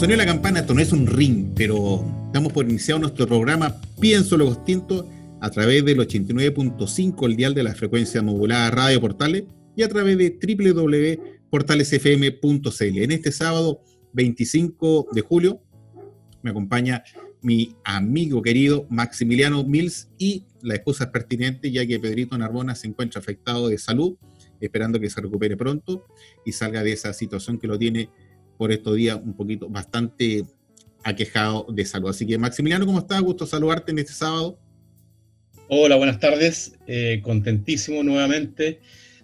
De la campana, esto no es un ring, pero estamos por iniciar nuestro programa Pienso lo Distinto a través del 89.5, el dial de la frecuencia modulada Radio Portales, y a través de www.portalesfm.cl. En este sábado 25 de julio me acompaña mi amigo querido Maximiliano Mills y la excusa es pertinente ya que Pedrito Narbona se encuentra afectado de salud, esperando que se recupere pronto y salga de esa situación que lo tiene por estos días un poquito bastante aquejado de salud. Así que Maximiliano, ¿cómo estás? Gusto saludarte en este sábado. Hola, buenas tardes. Eh, contentísimo nuevamente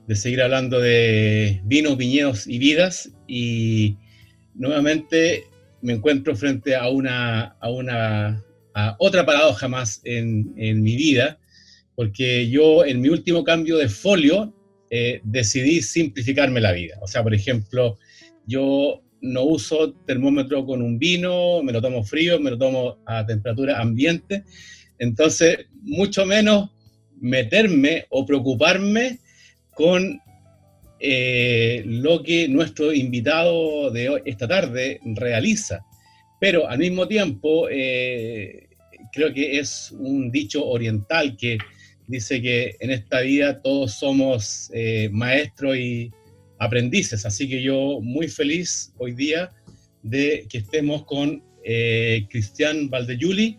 de seguir hablando de vinos, viñedos y vidas. Y nuevamente me encuentro frente a una, a una otra paradoja más en, mi vida, porque yo en mi último cambio de folio eh, decidí simplificarme la vida. O sea, por ejemplo, yo no uso termómetro con un vino, me lo tomo frío, me lo tomo a temperatura ambiente. Entonces, mucho menos meterme o preocuparme con eh, lo que nuestro invitado de esta tarde realiza. Pero al mismo tiempo, eh, creo que es un dicho oriental que dice que en esta vida todos somos eh, maestros y aprendices. Así que yo muy feliz hoy día de que estemos con Cristian Valdeyuli,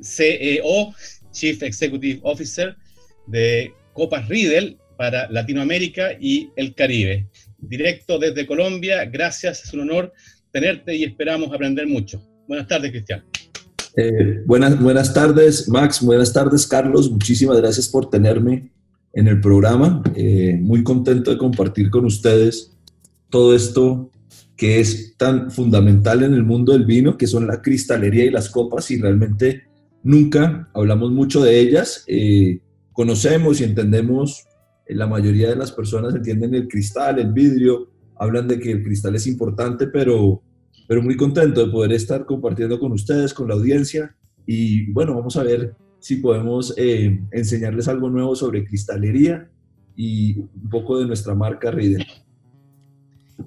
CEO, Chief Executive Officer de Copas Riedel para Latinoamérica y el Caribe. Directo desde Colombia, gracias, es un honor tenerte y esperamos aprender mucho. Buenas tardes, Cristian. Eh, buenas, buenas tardes, Max. Buenas tardes, Carlos. Muchísimas gracias por tenerme en el programa. Eh, muy contento de compartir con ustedes todo esto que es tan fundamental en el mundo del vino, que son la cristalería y las copas, y realmente nunca hablamos mucho de ellas. Eh, conocemos y entendemos, eh, la mayoría de las personas entienden el cristal, el vidrio, hablan de que el cristal es importante, pero, pero muy contento de poder estar compartiendo con ustedes, con la audiencia. Y bueno, vamos a ver si podemos eh, enseñarles algo nuevo sobre cristalería y un poco de nuestra marca Riedel.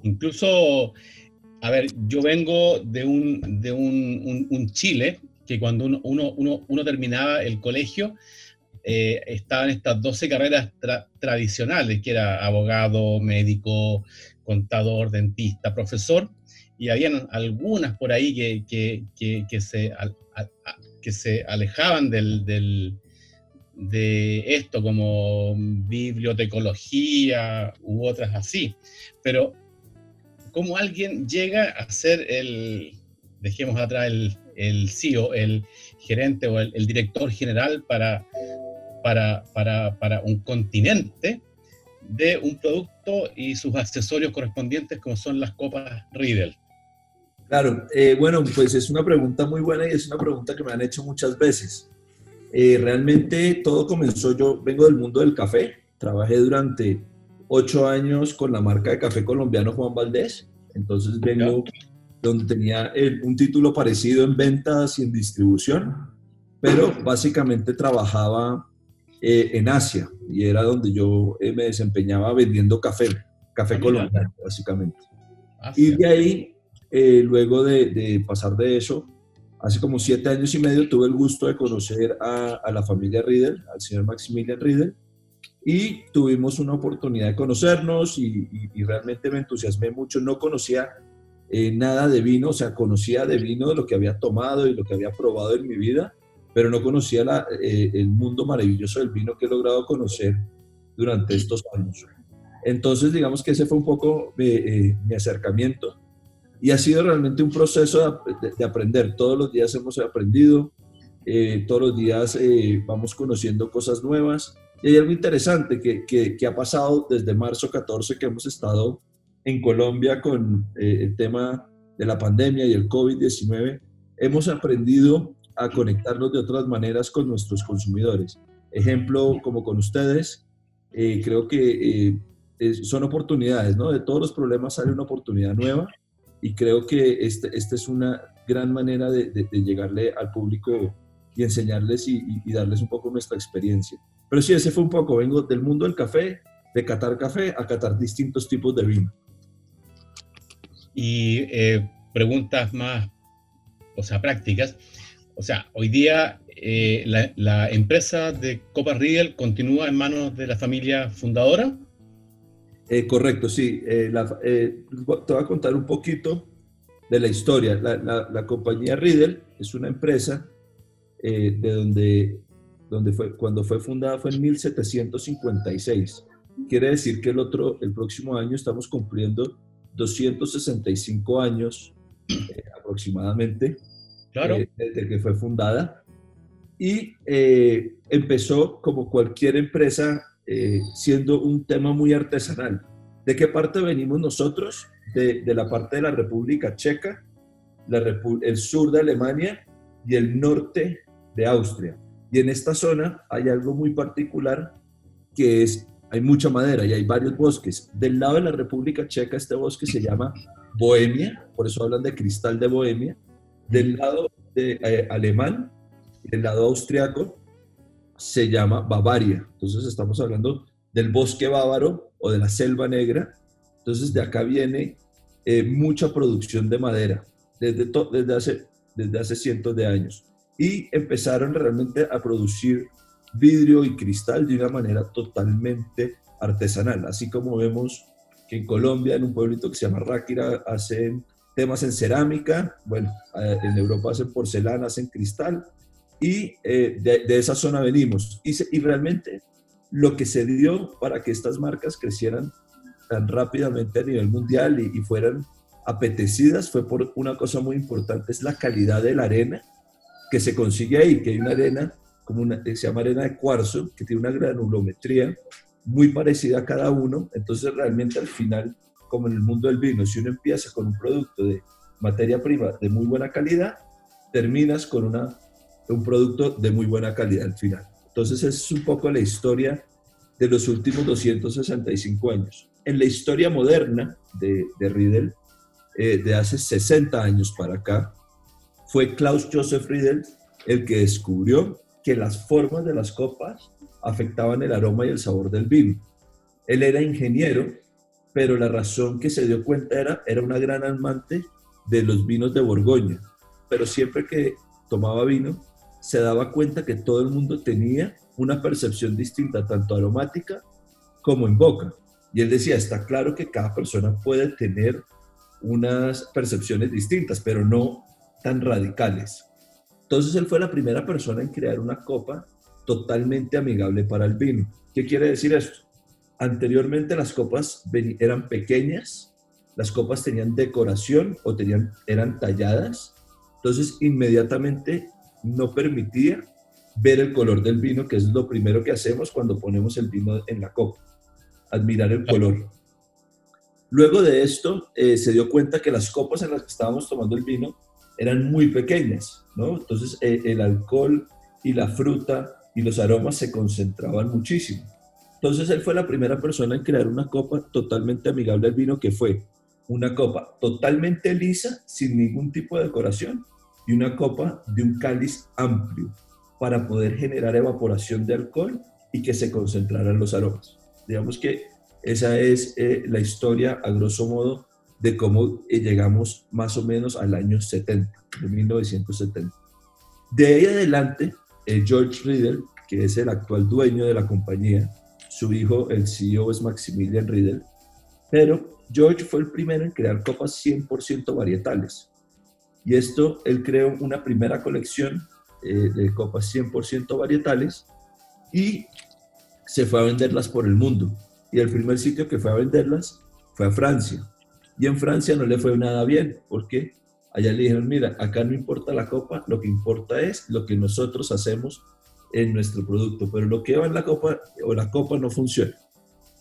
Incluso, a ver, yo vengo de un, de un, Chile que cuando uno, uno, uno terminaba el colegio, eh, estaban estas 12 carreras tradicionales, que era abogado, médico, contador, dentista, profesor, y habían algunas por ahí que, que, se, que se alejaban del, de esto, como bibliotecología u otras así. Pero, ¿cómo alguien llega a ser el, dejemos atrás el, el CEO, el gerente o el director general para para, un continente de un producto y sus accesorios correspondientes como son las copas Riedel? Claro, eh, bueno, pues es una pregunta muy buena y es una pregunta que me han hecho muchas veces. Eh, realmente todo comenzó, yo vengo del mundo del café, trabajé durante ocho años con la marca de café colombiano Juan Valdés, entonces vengo donde tenía un título parecido en ventas y en distribución, pero básicamente trabajaba eh, en Asia y era donde yo eh, me desempeñaba vendiendo café, café ah, colombiano, básicamente. Y de ahí, eh, luego de, pasar de eso, hace como siete años y medio tuve el gusto de conocer a, la familia Riedel, al señor Maximilian Riedel, y tuvimos una oportunidad de conocernos y, y realmente me entusiasmé mucho. No conocía nada de vino, o sea, conocía de vino de lo que había tomado y lo que había probado en mi vida, pero no conocía eh, el mundo maravilloso del vino que he logrado conocer durante estos años. Entonces, digamos que ese fue un poco eh, mi acercamiento y ha sido realmente un proceso de, aprender. Todos los días hemos aprendido, eh, todos los días eh, vamos conociendo cosas nuevas. Y hay algo interesante que, que, que, ha pasado desde marzo 14 que hemos estado en Colombia con eh, el tema de la pandemia y el COVID-19. Hemos aprendido a conectarnos de otras maneras con nuestros consumidores. Ejemplo, como con ustedes, creo que son oportunidades, ¿no? De todos los problemas sale una oportunidad nueva y creo que esta este es una gran manera de, de, llegarle al público y enseñarles y, y, darles un poco nuestra experiencia. Pero sí, ese fue un poco, vengo del mundo del café, de catar café a catar distintos tipos de vino. Y eh, preguntas más, o sea, prácticas. O sea, hoy día eh, la, la, empresa de Copa Riedel continúa en manos de la familia fundadora. Eh, correcto, sí. Eh, eh, te voy a contar un poquito de la historia. La, compañía Riddle es una empresa de donde, donde fue, cuando fue fundada fue en 1756. Quiere decir que el, otro, el próximo año estamos cumpliendo 265 años aproximadamente claro. desde que fue fundada. Y empezó como cualquier empresa eh, siendo un tema muy artesanal. ¿De qué parte venimos nosotros? De, la parte de la República Checa, el sur de Alemania y el norte de Austria. Y en esta zona hay algo muy particular que es, hay mucha madera y hay varios bosques. Del lado de la República Checa este bosque se llama Bohemia, por eso hablan de cristal de Bohemia. Del lado de, eh, alemán, del lado austriaco, se llama Bavaria. Entonces estamos hablando del bosque bávaro o de la selva negra. Entonces de acá viene eh, mucha producción de madera desde, desde, hace, desde hace cientos de años. Y empezaron realmente a producir vidrio y cristal de una manera totalmente artesanal. Así como vemos que en Colombia, en un pueblito que se llama Ráquira, hacen temas en cerámica, bueno, eh, en Europa hacen porcelana, hacen cristal, y eh, de, esa zona venimos. Y, realmente lo que se dio para que estas marcas crecieran tan rápidamente a nivel mundial y, fueran apetecidas fue por una cosa muy importante, es la calidad de la arena que se consigue ahí, que hay una arena, como una, se llama arena de cuarzo, que tiene una granulometría muy parecida a cada uno, entonces realmente al final, como en el mundo del vino, si uno empieza con un producto de materia prima de muy buena calidad, terminas con una un producto de muy buena calidad al final. Entonces es un poco la historia de los últimos 265 años. En la historia moderna de, de Riedel, eh, de hace 60 años para acá, fue Klaus Joseph Riedel el que descubrió que las formas de las copas afectaban el aroma y el sabor del vino. Él era ingeniero, pero la razón que se dio cuenta era, era una gran amante de los vinos de Borgoña, pero siempre que tomaba vino, se daba cuenta que todo el mundo tenía una percepción distinta, tanto aromática como en boca. Y él decía, está claro que cada persona puede tener unas percepciones distintas, pero no tan radicales. Entonces él fue la primera persona en crear una copa totalmente amigable para el vino. ¿Qué quiere decir esto? Anteriormente las copas eran pequeñas, las copas tenían decoración o tenían, eran talladas, entonces inmediatamente no permitía ver el color del vino, que es lo primero que hacemos cuando ponemos el vino en la copa, admirar el color. Luego de esto, eh, se dio cuenta que las copas en las que estábamos tomando el vino eran muy pequeñas, ¿no? Entonces eh, el alcohol y la fruta y los aromas se concentraban muchísimo. Entonces él fue la primera persona en crear una copa totalmente amigable al vino, que fue una copa totalmente lisa, sin ningún tipo de decoración, y una copa de un cáliz amplio para poder generar evaporación de alcohol y que se concentraran los aromas. Digamos que esa es eh, la historia a grosso modo de cómo eh, llegamos más o menos al año 70, de 1970. De ahí adelante, eh, George Riddle, que es el actual dueño de la compañía, su hijo, el CEO, es Maximilian Riddle, pero George fue el primero en crear copas 100% varietales. Y esto, él creó una primera colección eh, de copas 100% varietales y se fue a venderlas por el mundo. Y el primer sitio que fue a venderlas fue a Francia. Y en Francia no le fue nada bien, porque allá le dijeron, mira, acá no importa la copa, lo que importa es lo que nosotros hacemos en nuestro producto, pero lo que va en la copa o la copa no funciona.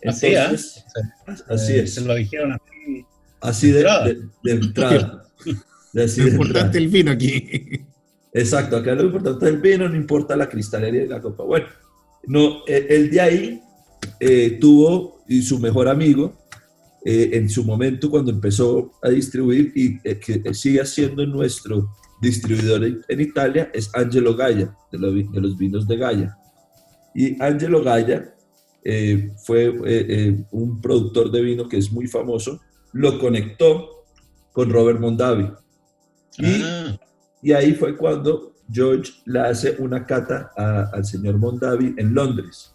así, es. así eh, es. Se lo dijeron así. Así de, de, entrada. lo importante es el vino aquí. Exacto, acá lo importante es el vino, no importa la cristalería de la copa. Bueno, no, el de ahí eh, tuvo y su mejor amigo eh, en su momento cuando empezó a distribuir y eh, que sigue siendo nuestro distribuidor en Italia es Angelo Gaya, de, de los vinos de Gaya. Y Angelo Gaya fue un productor de vino que es muy famoso, lo conectó con Robert Mondavi. Y, ah. y ahí fue cuando George le hace una cata al señor Mondavi en Londres.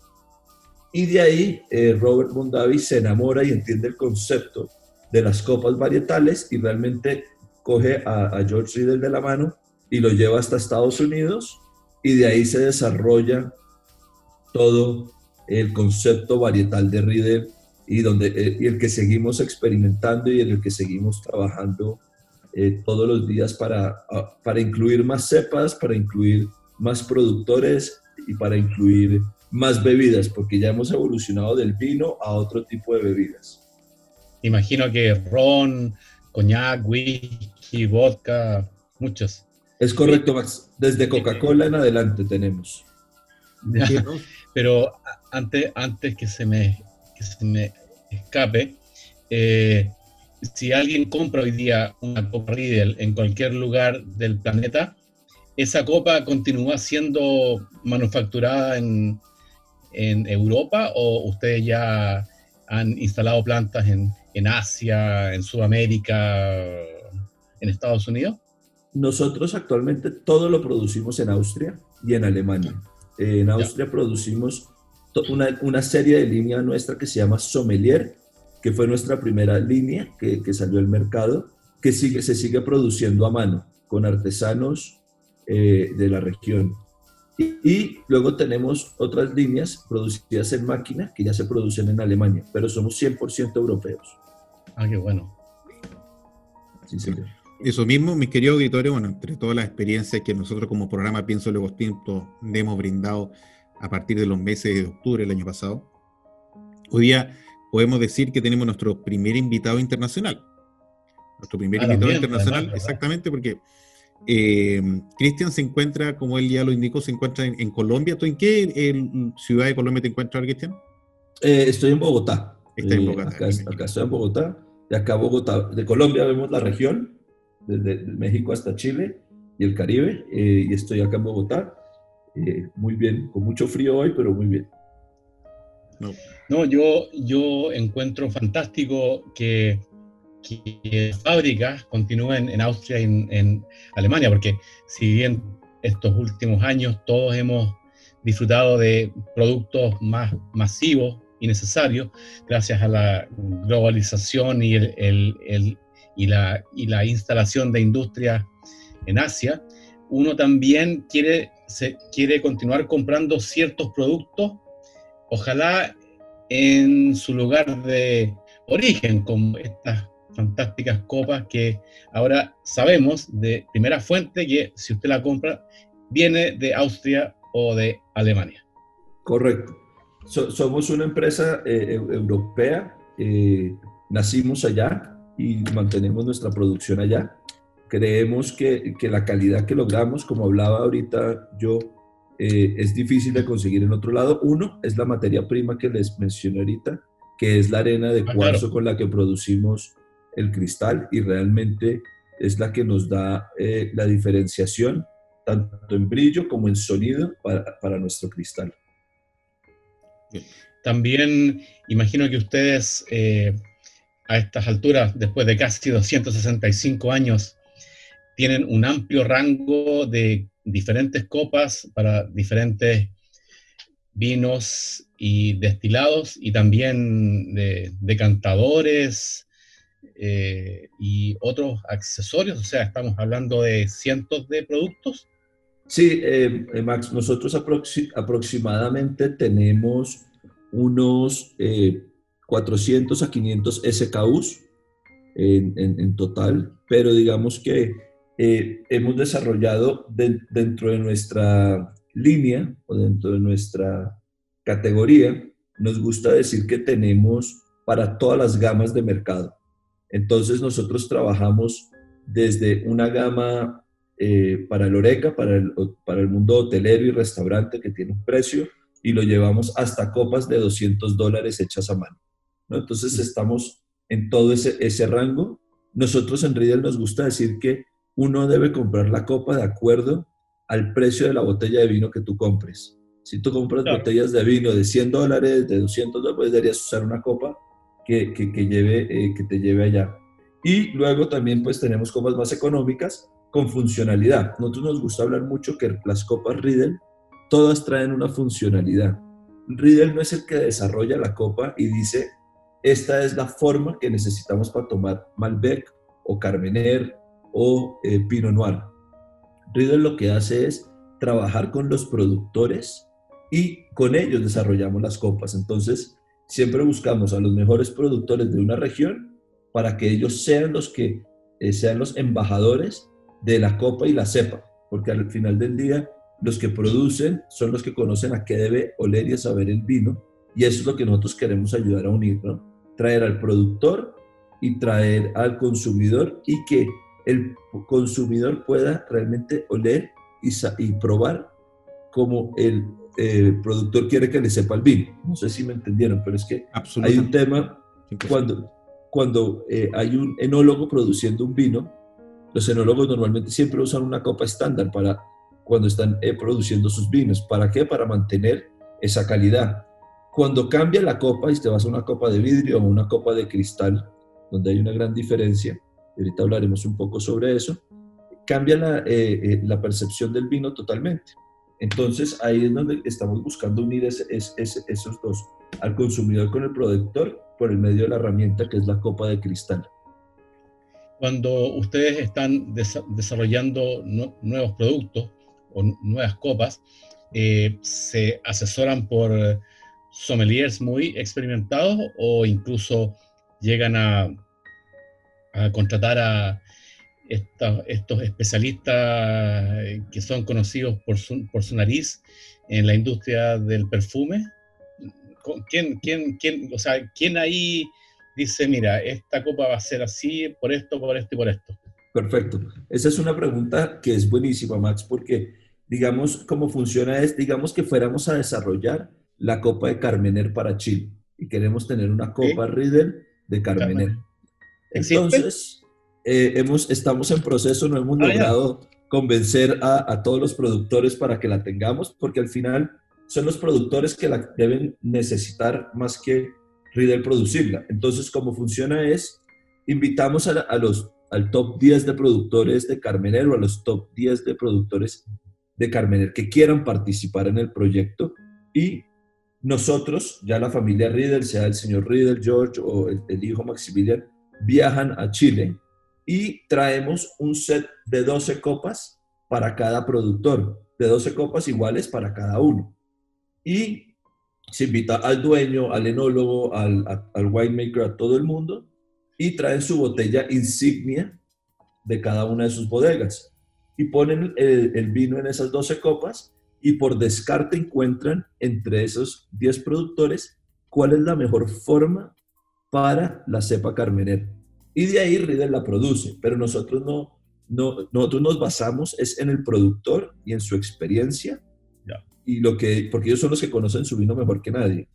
Y de ahí eh, Robert Mondavi se enamora y entiende el concepto de las copas varietales y realmente coge a, George Riddle de la mano y lo lleva hasta Estados Unidos y de ahí se desarrolla todo el concepto varietal de Riddle y, donde, eh, y el que seguimos experimentando y en el que seguimos trabajando eh, todos los días para, para incluir más cepas, para incluir más productores y para incluir más bebidas, porque ya hemos evolucionado del vino a otro tipo de bebidas. Imagino que ron, coñac, whisky, vodka, muchos. Es correcto, Max. Desde Coca-Cola en adelante tenemos. Pero antes, antes que, se me, que se me escape, eh, si alguien compra hoy día una copa Riedel en cualquier lugar del planeta, esa copa continúa siendo manufacturada en, en Europa o ustedes ya han instalado plantas en, en Asia, en Sudamérica, en Estados Unidos? Nosotros actualmente todo lo producimos en Austria y en Alemania. En Austria producimos una, una, serie de línea nuestra que se llama Sommelier, que fue nuestra primera línea que, que salió al mercado, que sigue, se sigue produciendo a mano con artesanos eh, de la región. Y, luego tenemos otras líneas producidas en máquina que ya se producen en Alemania, pero somos 100% europeos. Ah, qué bueno. Sí, Eso mismo, mis queridos auditores, bueno, entre todas las experiencias que nosotros como programa Pienso Luego Tinto hemos brindado a partir de los meses de octubre del año pasado, hoy día podemos decir que tenemos nuestro primer invitado internacional. Nuestro primer ah, invitado internacional, exactamente, porque eh, Cristian se encuentra, como él ya lo indicó, se encuentra en, Colombia. ¿Tú en qué ciudad de Colombia te encuentras, Cristian? Eh, estoy en Bogotá. Está en eh, Bogotá. Acá, estoy en Bogotá. De acá Bogotá, de Colombia vemos la región, desde México hasta Chile y el Caribe. y estoy acá en Bogotá. muy bien, con mucho frío hoy, pero muy bien. No, yo, yo encuentro fantástico que que fábricas continúen en Austria y en, Alemania, porque si bien estos últimos años todos hemos disfrutado de productos más masivos y necesarios, gracias a la globalización y, el, y, la, y la instalación de industrias en Asia, uno también quiere, se, quiere continuar comprando ciertos productos, ojalá en su lugar de origen, como estas fantásticas copas que ahora sabemos de primera fuente que si usted la compra viene de Austria o de Alemania. Correcto. somos una empresa eh, europea, eh, nacimos allá y mantenemos nuestra producción allá. Creemos que, que, la calidad que logramos, como hablaba ahorita yo, eh, es difícil de conseguir en otro lado. Uno es la materia prima que les mencioné ahorita, que es la arena de ah, cuarzo con la que producimos el cristal y realmente es la que nos da eh, la diferenciación tanto en brillo como en sonido para, nuestro cristal. También imagino que ustedes eh, a estas alturas, después de casi 265 años, tienen un amplio rango de diferentes copas para diferentes vinos y destilados y también de decantadores, eh, y otros accesorios, o sea, estamos hablando de cientos de productos. Sí, eh, eh, Max, nosotros aproximadamente tenemos unos 400 a 500 SKUs en, en, total, pero digamos que eh, hemos desarrollado dentro de nuestra línea o dentro de nuestra categoría, nos gusta decir que tenemos para todas las gamas de mercado. Entonces nosotros trabajamos desde una gama eh, para el Oreca, para el, para el mundo hotelero y restaurante que tiene un precio, y lo llevamos hasta copas de 200 dólares hechas a mano. ¿no? Entonces estamos en todo ese, ese rango. Nosotros en Riedel nos gusta decir que uno debe comprar la copa de acuerdo al precio de la botella de vino que tú compres. Si tú compras botellas de vino de 100 dólares, de 200 dólares, pues deberías usar una copa que, que, lleve, eh, que te lleve allá. Y luego también pues tenemos copas más económicas con funcionalidad. Nosotros nos gusta hablar mucho que las copas Riedel, todas traen una funcionalidad. Riedel no es el que desarrolla la copa y dice, esta es la forma que necesitamos para tomar Malbec o Carmener o eh, Pinot Noir. Riedel lo que hace es trabajar con los productores y con ellos desarrollamos las copas. Entonces, siempre buscamos a los mejores productores de una región para que ellos sean los que eh, sean los embajadores de la copa y la cepa, porque al final del día los que producen son los que conocen a qué debe oler y saber el vino, y eso es lo que nosotros queremos ayudar a unir, Traer al productor y traer al consumidor y que el consumidor pueda realmente oler y, y probar como el eh, productor quiere que le sepa el vino. No sé si me entendieron, pero es que hay un tema cuando, cuando eh, hay un enólogo produciendo un vino, los enólogos normalmente siempre usan una copa estándar para cuando están eh, produciendo sus vinos. ¿Para qué? Para mantener esa calidad. Cuando cambia la copa y te vas a una copa de vidrio o una copa de cristal, donde hay una gran diferencia, ahorita hablaremos un poco sobre eso, cambia la, eh, la percepción del vino totalmente. Entonces ahí es donde estamos buscando unir esos dos, al consumidor con el productor por el medio de la herramienta que es la copa de cristal cuando ustedes están desarrollando nuevos productos o nuevas copas, eh, ¿se asesoran por sommeliers muy experimentados o incluso llegan a, contratar a estos especialistas que son conocidos por su, por su nariz en la industria del perfume? ¿Quién, quién, quién, o sea, ¿quién ahí dice, mira, esta copa va a ser así, por esto, por esto y por esto? Perfecto. Esa es una pregunta que es buenísima, Max, porque digamos, cómo funciona es, digamos que fuéramos a desarrollar la copa de Carmener para Chile y queremos tener una copa Riedel de Carmener. Entonces, eh, hemos, estamos en proceso, no hemos ah, logrado convencer a, a, todos los productores para que la tengamos, porque al final son los productores que la deben necesitar más que Riddle producirla. Entonces, cómo funciona es, invitamos a, los, al top 10 de productores de Carmener o a los top 10 de productores de Carmener que quieran participar en el proyecto y nosotros, ya la familia Riddle, sea el señor Riddle, George o el, el hijo Maximilian, viajan a Chile y traemos un set de 12 copas para cada productor, de 12 copas iguales para cada uno. Y se invita al dueño, al enólogo, al, al winemaker, a todo el mundo, y traen su botella insignia de cada una de sus bodegas. Y ponen el, vino en esas 12 copas y por descarte encuentran entre esos 10 productores cuál es la mejor forma para la cepa carmener. Y de ahí Riedel la produce, pero nosotros no, no, nosotros nos basamos es en el productor y en su experiencia y lo que, porque ellos son los que conocen su vino mejor que nadie.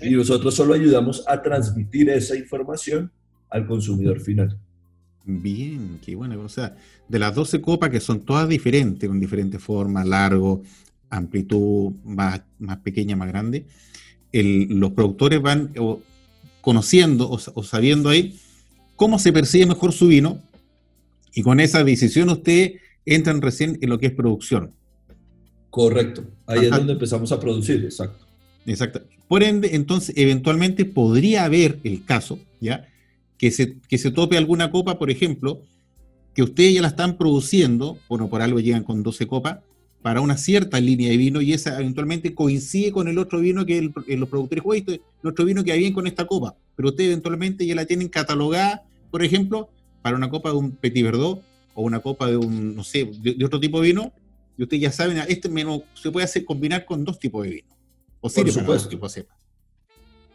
y, nosotros solo ayudamos a transmitir esa información al consumidor final. Bien, qué bueno. O sea, de las 12 copas que son todas diferentes, con diferentes formas, largo, amplitud, más, más pequeña, más grande, los productores van conociendo o, sabiendo ahí cómo se percibe mejor su vino y con esa decisión usted entran recién en lo que es producción. Correcto. Ahí es donde empezamos a producir, exacto. Exacto. Por ende, entonces, eventualmente podría haber el caso, ¿ya? Que se, que se tope alguna copa, por ejemplo, que ustedes ya la están produciendo, bueno, por algo llegan con 12 copas, para una cierta línea de vino y esa eventualmente coincide con el otro vino que los productores juegan, el otro vino que hay bien con esta copa, pero ustedes eventualmente ya la tienen catalogada, por ejemplo, para una copa de un Petit Verdot o una copa de un, no sé, de, otro tipo de vino, y ustedes ya saben, este menú se puede hacer combinar con dos tipos de vino. O por supuesto.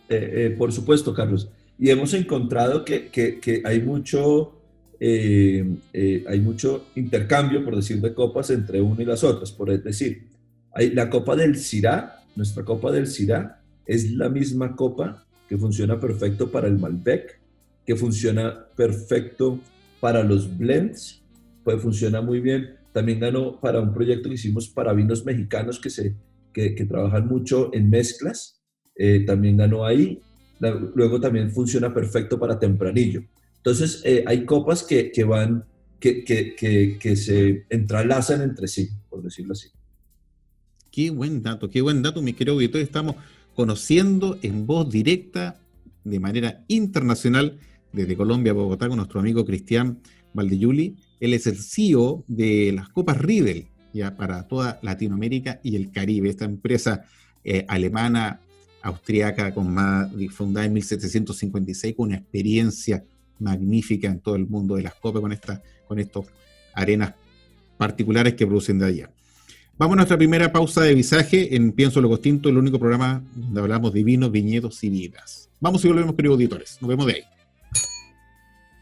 Eh, eh, por supuesto, Carlos. Y hemos encontrado que, que, hay mucho eh, hay mucho intercambio, por decir, de copas entre una y las otras. Por decir, hay la copa del Syrah, nuestra copa del Syrah, es la misma copa que funciona perfecto para el Malbec, que funciona perfecto para los blends, pues funciona muy bien. También ganó para un proyecto que hicimos para vinos mexicanos que, se, que, trabajan mucho en mezclas. Eh, también ganó ahí. luego también funciona perfecto para tempranillo. Entonces, eh, hay copas que, que van, que, que, que, se entrelazan entre sí, por decirlo así. Qué buen dato, qué buen dato, mi querido auditor. Estamos conociendo en voz directa, de manera internacional, desde Colombia Bogotá, con nuestro amigo Cristian Valdeyuli. Él es el CEO de las Copas Riedel, ya para toda Latinoamérica y el Caribe. Esta empresa eh, alemana, austriaca, con más, fundada en 1756, con una experiencia magnífica en todo el mundo de las copas, con, esta, con estas arenas particulares que producen de allá. Vamos a nuestra primera pausa de visaje en Pienso lo Costinto, el único programa donde hablamos de vinos, viñedos y vidas. Vamos y volvemos, queridos auditores. Nos vemos de ahí.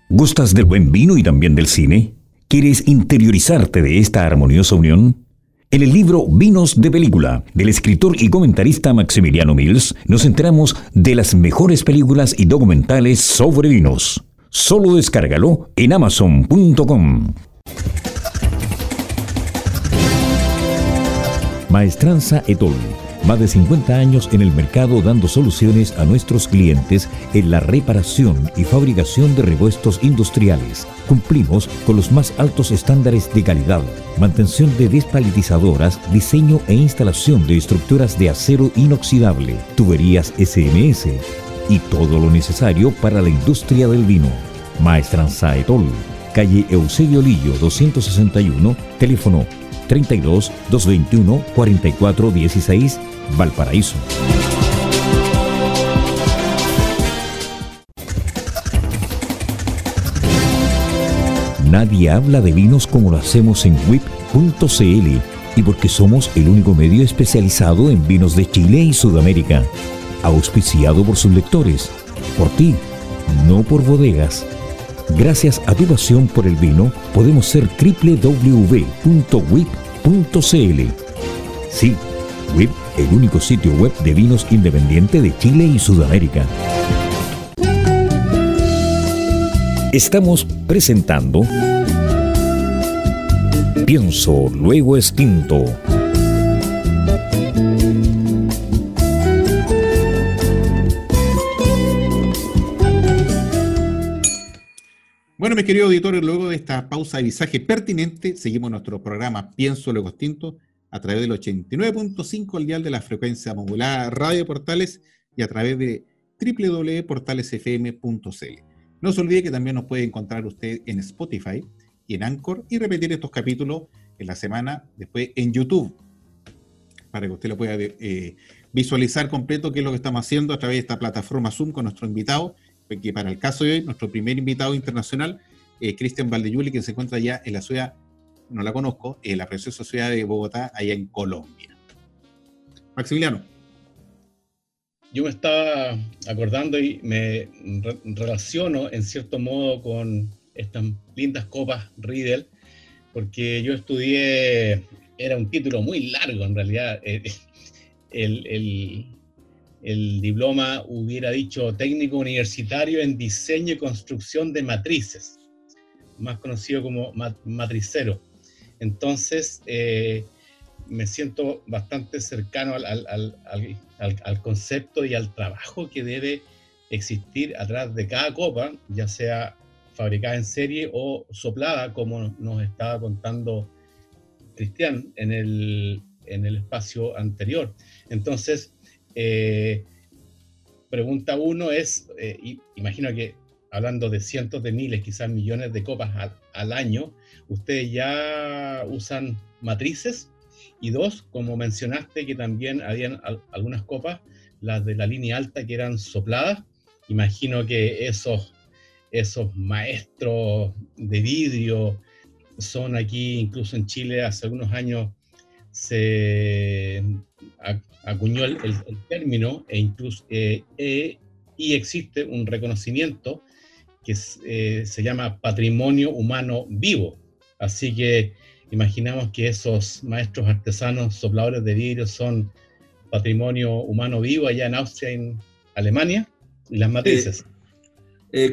¿Gustas del buen vino y también del cine? ¿Quieres interiorizarte de esta armoniosa unión? En el libro Vinos de Película, del escritor y comentarista Maximiliano Mills, nos enteramos de las mejores películas y documentales sobre vinos. Solo descárgalo en amazon.com. Maestranza Etol más de 50 años en el mercado dando soluciones a nuestros clientes en la reparación y fabricación de repuestos industriales. Cumplimos con los más altos estándares de calidad, mantención de despalitizadoras, diseño e instalación de estructuras de acero inoxidable, tuberías SMS y todo lo necesario para la industria del vino. Maestranza Etol, calle Eusebio Lillo 261, teléfono 32 221 44 16 Valparaíso. Nadie habla de vinos como lo hacemos en WIP.cl y porque somos el único medio especializado en vinos de Chile y Sudamérica, auspiciado por sus lectores, por ti, no por bodegas. Gracias a tu pasión por el vino, podemos ser www.wip.cl. Sí, WIP el único sitio web de vinos independiente de Chile y Sudamérica. Estamos presentando Pienso, luego extinto. Queridos auditores, luego de esta pausa de visaje pertinente, seguimos nuestro programa Pienso, luego extinto a través del 89.5 al dial de la frecuencia modulada Radio Portales y a través de www.portalesfm.cl. No se olvide que también nos puede encontrar usted en Spotify y en Anchor y repetir estos capítulos en la semana después en YouTube para que usted lo pueda eh, visualizar completo qué es lo que estamos haciendo a través de esta plataforma Zoom con nuestro invitado, que para el caso de hoy, nuestro primer invitado internacional, eh, Cristian Valdeyuli, que se encuentra ya en la ciudad no la conozco, en la preciosa ciudad de Bogotá, allá en Colombia. Maximiliano. Yo me estaba acordando y me relaciono en cierto modo con estas lindas copas Riedel, porque yo estudié, era un título muy largo en realidad, el, el, el diploma hubiera dicho técnico universitario en diseño y construcción de matrices, más conocido como matricero. Entonces, eh, me siento bastante cercano al, concepto y al trabajo que debe existir atrás de cada copa, ya sea fabricada en serie o soplada, como nos estaba contando Cristian en el, espacio anterior. Entonces, eh, pregunta uno es, eh, imagino que hablando de cientos de miles, quizás millones de copas al año, ustedes ya usan matrices. Y dos, como mencionaste que también habían algunas copas, las de la línea alta que eran sopladas, imagino que esos, esos maestros de vidrio son aquí, incluso en Chile, hace algunos años se acuñó el, término e incluso, eh, eh, y existe un reconocimiento que eh, se llama patrimonio humano vivo. Así que imaginamos que esos maestros artesanos sopladores de vidrio son patrimonio humano vivo allá en Austria, en Alemania, y las matrices.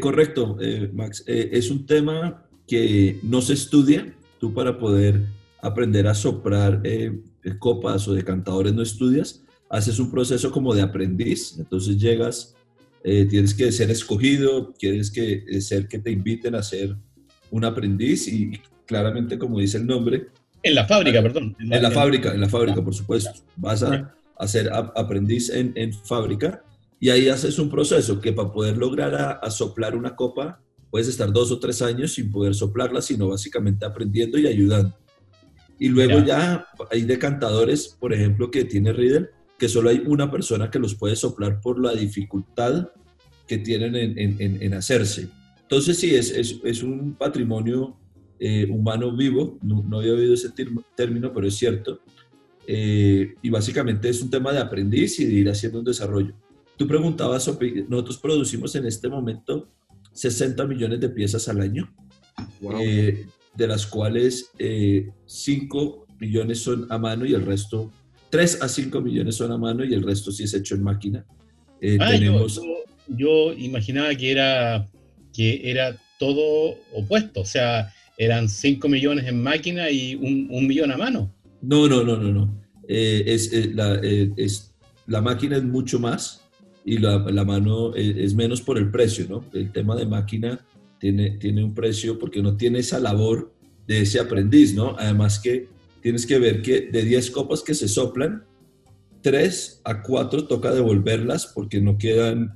correcto, Max. es un tema que no se estudia. Tú para poder aprender a soplar copas o decantadores no estudias, haces un proceso como de aprendiz, entonces llegas, eh, tienes que ser escogido, tienes que eh, ser que te inviten a ser un aprendiz y, claramente como dice el nombre. En la fábrica, perdón. En la, fábrica, en la fábrica, por supuesto. Vas a, a ser aprendiz en, en, fábrica y ahí haces un proceso que para poder lograr a, soplar una copa puedes estar dos o tres años sin poder soplarla, sino básicamente aprendiendo y ayudando. Y luego ya hay decantadores, por ejemplo, que tiene Riddle, que solo hay una persona que los puede soplar por la dificultad que tienen en, hacerse. Entonces sí, es, es, un patrimonio eh, humano vivo, no, había oído ese término, pero es cierto. Eh, y básicamente es un tema de aprendiz y de ir haciendo un desarrollo. Tú preguntabas, nosotros producimos en este momento 60 millones de piezas al año, eh, de las cuales 5 millones son a mano y el resto 3 a 5 millones son a mano y el resto sí es hecho en máquina. Eh, ah, yo, imaginaba que era, que era todo opuesto, o sea, eran 5 millones en máquina y un, millón a mano. No, no, no, no, no. Eh, es, eh, la, es, la máquina es mucho más y la, la mano es, menos por el precio, ¿no? El tema de máquina tiene, tiene un precio porque no tiene esa labor de ese aprendiz, ¿no? Además que tienes que ver que de 10 copas que se soplan, 3 a 4 toca devolverlas porque no quedan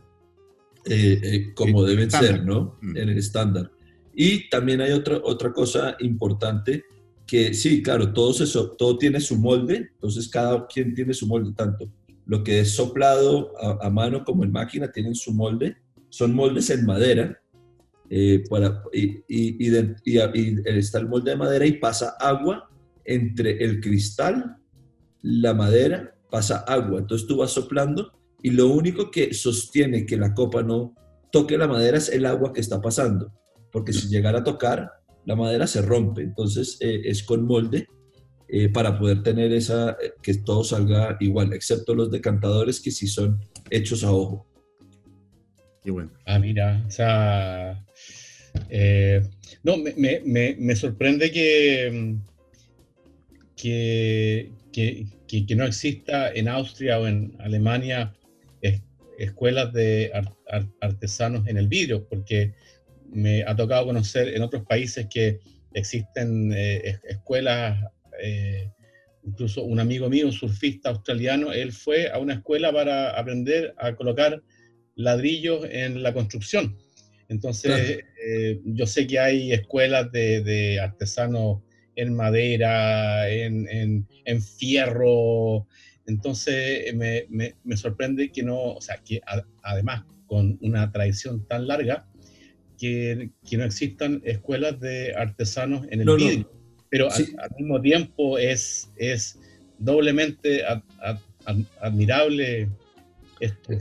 eh, eh, como deben ser, ¿no? Mm. En el estándar. Y también hay otra, otra cosa importante que sí, claro, todo, se todo tiene su molde, entonces cada quien tiene su molde, tanto lo que es soplado a, mano como en máquina tienen su molde, son moldes en madera, eh, para, y, y, y, está el molde de madera y pasa agua entre el cristal, la madera, pasa agua. Entonces tú vas soplando y lo único que sostiene que la copa no toque la madera es el agua que está pasando. Porque si llegara a tocar, la madera se rompe. Entonces eh, es con molde eh, para poder tener esa, eh, que todo salga igual, excepto los decantadores que sí son hechos a ojo. Qué bueno. Ah, mira, o sea, no, me sorprende que mm, que, que, no exista en Austria o en Alemania escuelas de artesanos en el vidrio, porque me ha tocado conocer en otros países que existen eh, escuelas, eh, incluso un amigo mío, un surfista australiano, él fue a una escuela para aprender a colocar ladrillos en la construcción. Entonces, eh, yo sé que hay escuelas de, de artesanos en madera, en, fierro. Entonces me, me, sorprende que no, o sea, que además con una tradición tan larga, que, que, no existan escuelas de artesanos en el vidrio. Pero al, mismo tiempo es, es doblemente admirable esto.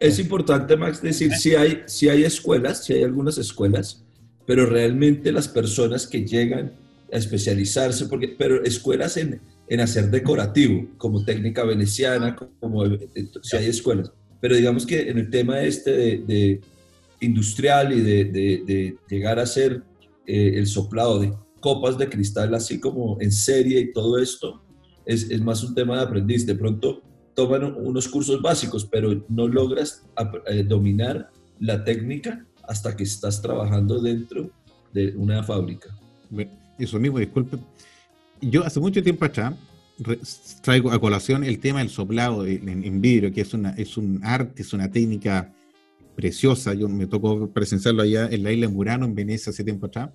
Es importante, Max, decir, si hay, si hay escuelas, si hay algunas escuelas, pero realmente las personas que llegan especializarse, porque, pero escuelas en, en hacer decorativo, como técnica veneciana, como eh, si hay escuelas. Pero digamos que en el tema este de, industrial y de, de, llegar a hacer eh, el soplado de copas de cristal así como en serie y todo esto, es, es, más un tema de aprendiz. De pronto toman unos cursos básicos, pero no logras eh, dominar la técnica hasta que estás trabajando dentro de una fábrica eso mismo, disculpe. Yo hace mucho tiempo atrás traigo a colación el tema del soplado en, vidrio, que es, una, es un arte, es una técnica preciosa. Yo me tocó presenciarlo allá en la isla de Murano, en Venecia, hace tiempo atrás.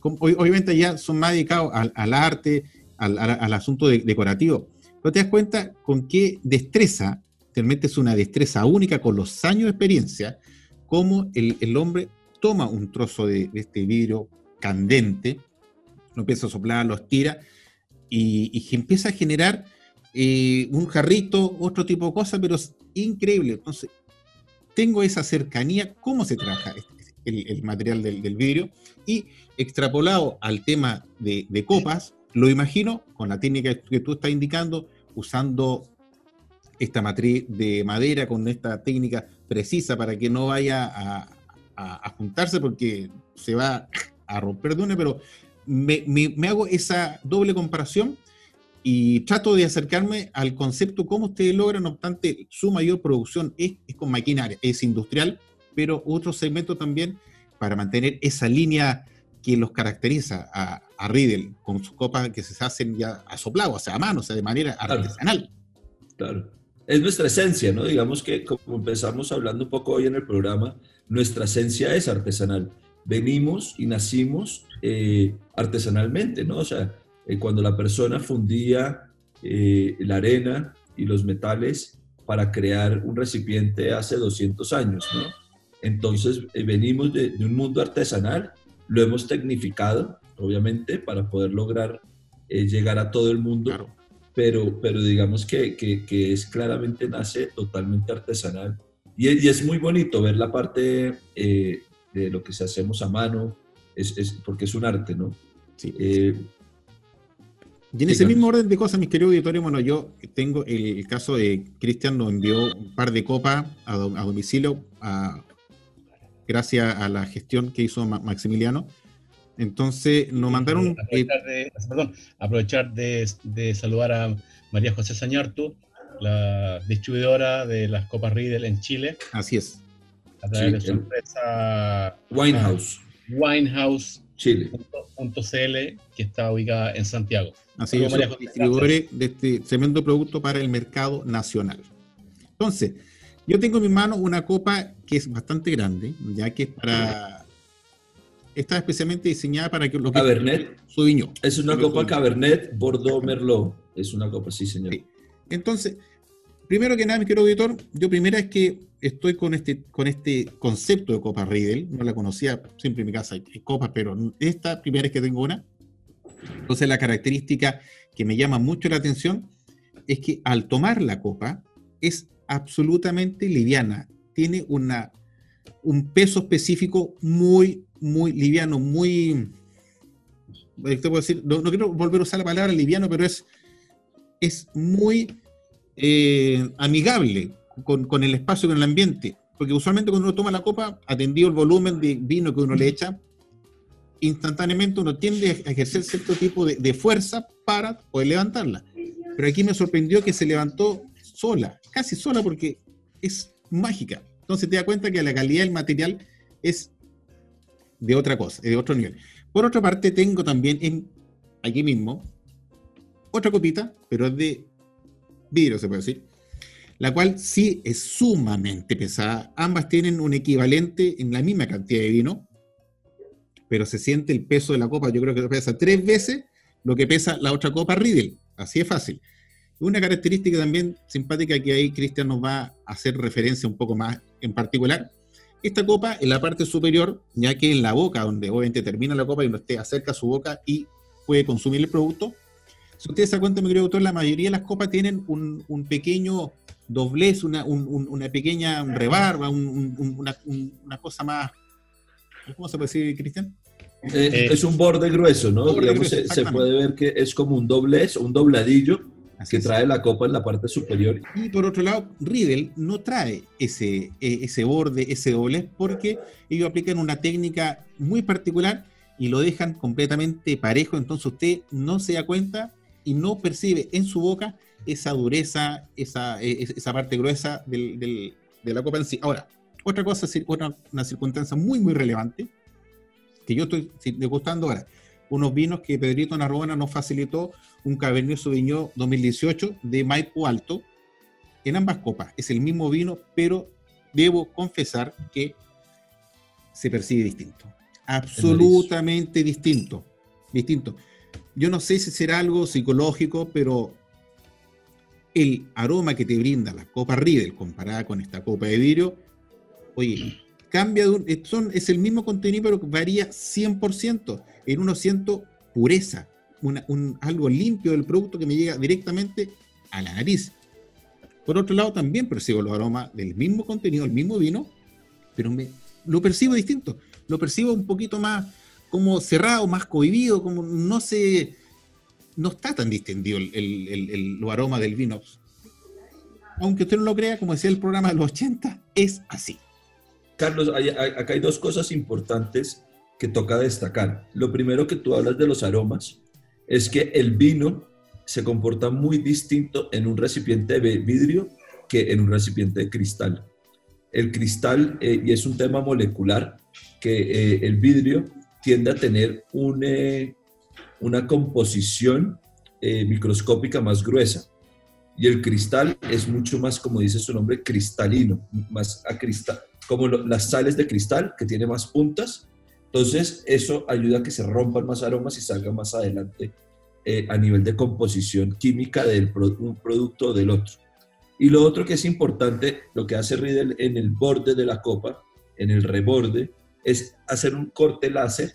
obviamente ya son más dedicados al, arte, al, asunto decorativo. Pero te das cuenta con qué destreza, realmente es una destreza única con los años de experiencia, cómo el, hombre toma un trozo de, de este vidrio candente, lo empieza a soplar, lo estira y, y empieza a generar eh, un jarrito, otro tipo de cosas, pero es increíble. Entonces, tengo esa cercanía, cómo se trabaja el, material del, vidrio y extrapolado al tema de, copas, lo imagino con la técnica que tú estás indicando, usando esta matriz de madera con esta técnica precisa para que no vaya a, juntarse porque se va a romper de una, pero me, me, hago esa doble comparación y trato de acercarme al concepto cómo ustedes logran, no obstante, su mayor producción es, es con maquinaria, es industrial, pero otro segmento también para mantener esa línea que los caracteriza a, a Riddle, con sus copas que se hacen ya a soplado, o sea, a mano, o sea, de manera artesanal. Claro. Es nuestra esencia, ¿no? Digamos que como empezamos hablando un poco hoy en el programa, nuestra esencia es artesanal. Venimos y nacimos eh, artesanalmente, ¿no? O sea, eh, cuando la persona fundía eh, la arena y los metales para crear un recipiente hace 200 años, ¿no? Entonces, eh, venimos de, un mundo artesanal, lo hemos tecnificado, obviamente, para poder lograr eh, llegar a todo el mundo, pero, pero digamos que, que, es claramente nace totalmente artesanal. Y, y, es muy bonito ver la parte eh, de lo que se hacemos a mano, es, es, porque es un arte, ¿no? Sí. y en ese mismo orden de cosas, mis queridos auditores, bueno, yo tengo el, caso de Cristian nos envió un par de copas a, a domicilio a, gracias a la gestión que hizo Maximiliano. Entonces nos mandaron... Aprovechar de, perdón, aprovechar de, saludar a María José Sañartu, la distribuidora de las Copas Riedel en Chile. Así es. A través de su empresa... Winehouse. Winehouse. Chile. que está ubicada en Santiago. Así es, distribuidores de este tremendo producto para el mercado nacional. Entonces, yo tengo en mi mano una copa que es bastante grande, ya que es para. Está especialmente diseñada para que lo que. Cabernet. Sauvignon. Es una copa Cabernet Bordeaux Merlot. Es una copa, sí, señor. Entonces, primero que nada, mi querido auditor, yo primera es que estoy con este, con este concepto de copa Riedel. No la conocía, siempre en mi casa hay copas, pero esta primera es que tengo una. Entonces, la característica que me llama mucho la atención es que al tomar la copa es absolutamente liviana. Tiene una, un peso específico muy, muy liviano, muy... Puedo decir, no, quiero volver a usar la palabra liviano, pero es, es muy eh, amigable con, el espacio, con el ambiente. Porque usualmente cuando uno toma la copa, atendido el volumen de vino que uno le echa, instantáneamente uno tiende a ejercer cierto tipo de, fuerza para poder levantarla. Pero aquí me sorprendió que se levantó sola, casi sola porque es mágica. Entonces te das cuenta que la calidad del material es de otra cosa, de otro nivel. Por otra parte, tengo también en, aquí mismo otra copita, pero es de vidrio, se puede decir, la cual sí es sumamente pesada. Ambas tienen un equivalente en la misma cantidad de vino, pero se siente el peso de la copa. Yo creo que pesa tres veces lo que pesa la otra copa Riddle. Así es fácil. Una característica también simpática que ahí Cristian nos va a hacer referencia un poco más en particular. Esta copa en la parte superior, ya que en la boca, donde obviamente termina la copa y uno esté acerca a su boca y puede consumir el producto. Si ustedes se cuenta, mi querido doctor, la mayoría de las copas tienen un, pequeño doblez, una, una pequeña rebarba, una, cosa más. ¿Cómo se puede decir, Cristian? Eh, es un borde grueso, ¿no? se, se, puede ver que es como un doblez, un dobladillo que trae la copa en la parte superior. Y por otro lado, Riddle no trae ese, e, ese borde, ese doblez, porque ellos aplican una técnica muy particular y lo dejan completamente parejo, entonces usted no se da cuenta y no percibe en su boca esa dureza, esa, e, esa parte gruesa del, de la copa en sí. Ahora, otra cosa, otra, una circunstancia muy, muy relevante, que yo estoy degustando ahora, unos vinos que Pedrito Narbona nos facilitó, un Cabernet Sauvignon 2018 de Maipo Alto, en ambas copas. Es el mismo vino, pero debo confesar que se percibe distinto. Absolutamente distinto. Distinto. Yo no sé si será algo psicológico, pero el aroma que te brinda la copa Riedel comparada con esta copa de vidrio, oye, cambia de un, son, es el mismo contenido, pero varía 100%. En uno siento pureza, un, algo limpio del producto que me llega directamente a la nariz. Por otro lado, también percibo los aromas del mismo contenido, el mismo vino, pero me, lo percibo distinto. Lo percibo un poquito más como cerrado, más cohibido, como no se. No está tan distendido el, el, los aromas del vino. Aunque usted no lo crea, como decía el programa de los 80, es así. Carlos, acá hay dos cosas importantes que toca destacar. Lo primero que tú hablas de los aromas es que el vino se comporta muy distinto en un recipiente de vidrio que en un recipiente de cristal. El cristal, eh, y es un tema molecular, que eh, el vidrio tiende a tener eh, una composición microscópica más gruesa. Y el cristal es mucho más, como dice su nombre, cristalino, más a cristal, como las sales de cristal, que tiene más puntas, entonces, eso ayuda a que se rompan más aromas y salga más adelante eh, a nivel de composición química de un producto o del otro. Y lo otro que es importante, lo que hace Riedel en el borde de la copa, en el reborde, es hacer un corte láser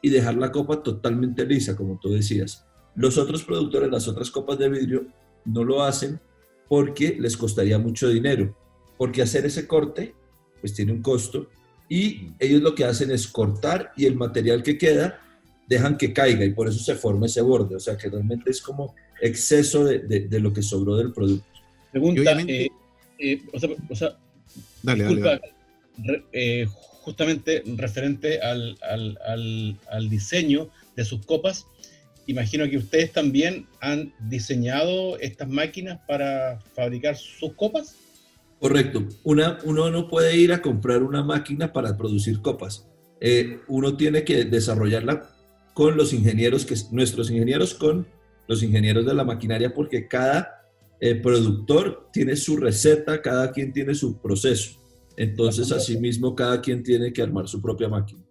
y dejar la copa totalmente lisa, como tú decías. Los otros productores, las otras copas de vidrio, no lo hacen porque les costaría mucho dinero, porque hacer ese corte, pues tiene un costo y ellos lo que hacen es cortar y el material que queda dejan que caiga y por eso se forma ese borde, o sea que realmente es como exceso de, de, lo que sobró del producto. Pregunta, eh, eh, o sea, dale, disculpa, eh, justamente referente al, al, diseño de sus copas, imagino que ustedes también han diseñado estas máquinas para fabricar sus copas. Correcto. Una, uno no puede ir a comprar una máquina para producir copas. Eh, uno tiene que desarrollarla con los ingenieros, que nuestros ingenieros con los ingenieros de la maquinaria, porque cada eh, productor tiene su receta, cada quien tiene su proceso. Entonces, asimismo, cada quien tiene que armar su propia máquina.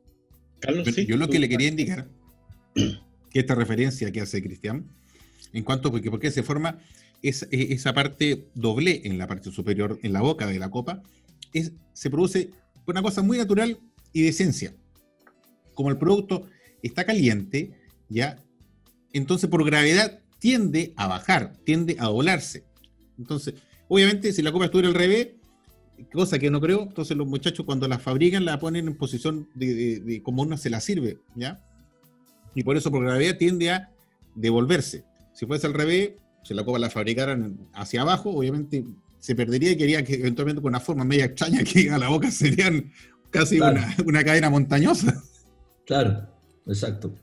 Carlos, yo lo que le quería indicar, que esta referencia que hace Cristian, en cuanto, porque, porque se forma es, eh, esa parte doble en la parte superior, en la boca de la copa, es, se produce una cosa muy natural y de esencia. Como el producto está caliente, ya, entonces por gravedad tiende a bajar, tiende a doblarse. Entonces, obviamente, si la copa estuviera al revés, cosa que no creo, entonces los muchachos cuando la fabrican la ponen en posición de, de como uno se la sirve, ¿ya? Y por eso por gravedad tiende a devolverse. Si fuese al revés, si la copa la fabricaran hacia abajo, obviamente se perdería y quería que eventualmente con una forma media extraña que a la boca serían casi una, cadena montañosa. Claro, exacto.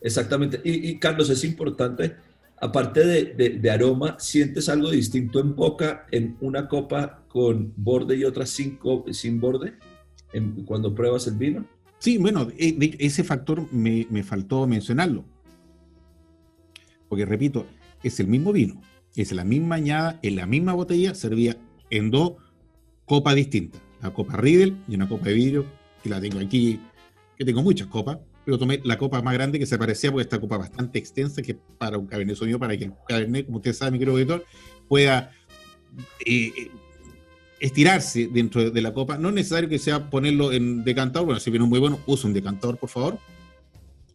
Exactamente. Y, Carlos, es importante, aparte de, aroma, ¿sientes algo distinto en boca en una copa con borde y otra sin, borde cuando pruebas el vino? Sí, bueno, e, ese factor me, me faltó mencionarlo. Porque repito, es el mismo vino, es la misma añada, en la misma botella, servía en dos copas distintas. La copa Riedel y una copa de vidrio, que la tengo aquí, que tengo muchas copas, pero tomé la copa más grande que se parecía, porque esta copa bastante extensa, que para un cabernet sonido, para que el cabernet, como usted sabe, mi querido auditor, pueda eh, estirarse dentro de la copa. No es necesario que sea ponerlo en decantador, bueno, si viene muy bueno, usa un decantador, por favor.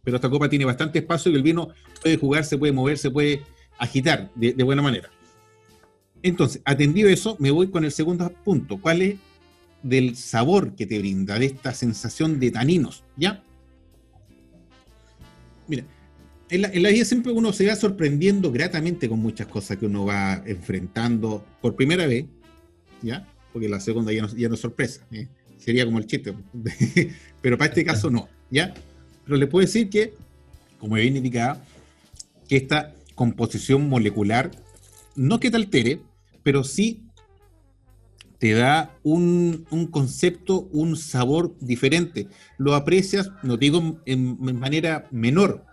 Pero esta copa tiene bastante espacio y el vino puede jugarse, puede moverse, puede agitar de, buena manera. Entonces, atendido eso, me voy con el segundo punto. ¿Cuál es del sabor que te brinda, de esta sensación de taninos? ¿Ya? Mira, en la, vida siempre uno se va sorprendiendo gratamente con muchas cosas que uno va enfrentando por primera vez, ¿ya? Porque la segunda ya no, ya no es sorpresa, ¿eh? sería como el chiste, pero para este caso no, ¿ya? Pero le puedo decir que, como bien indicado, que esta composición molecular, no que te altere, pero sí te da un, concepto, un sabor diferente. Lo aprecias, no te digo en, manera menor,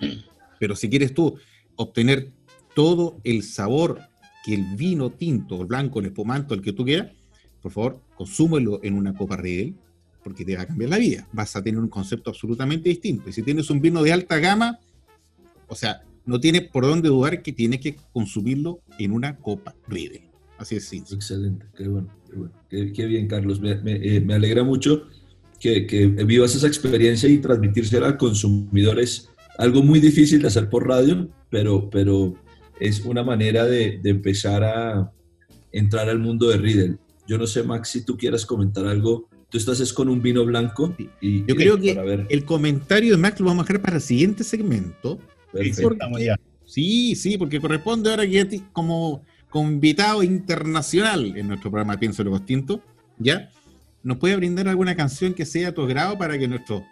pero si quieres tú obtener todo el sabor que el vino tinto, el blanco, el espumante, el que tú quieras, por favor, consúmelo en una copa Riedel, porque te va a cambiar la vida. Vas a tener un concepto absolutamente distinto. Y si tienes un vino de alta gama, o sea, no tiene por dónde dudar que tiene que consumirlo en una copa Riedel. Así es. Excelente, qué bueno, qué, bien, Carlos. Me, eh, alegra mucho que, vivas esa experiencia y transmitírsela a consumidores algo muy difícil de hacer por radio, pero, pero es una manera de, de empezar a entrar al mundo de Riddle. Yo no sé, Max, si tú quieras comentar algo. Tú estás es con un vino blanco. Y, Yo creo que el comentario de Max lo vamos a dejar para el siguiente segmento. Sí, sí, porque corresponde ahora que como, como invitado internacional en nuestro programa Pienso lo Tinto, ¿ya? ¿Nos puede brindar alguna canción que sea a tu agrado para que nuestro...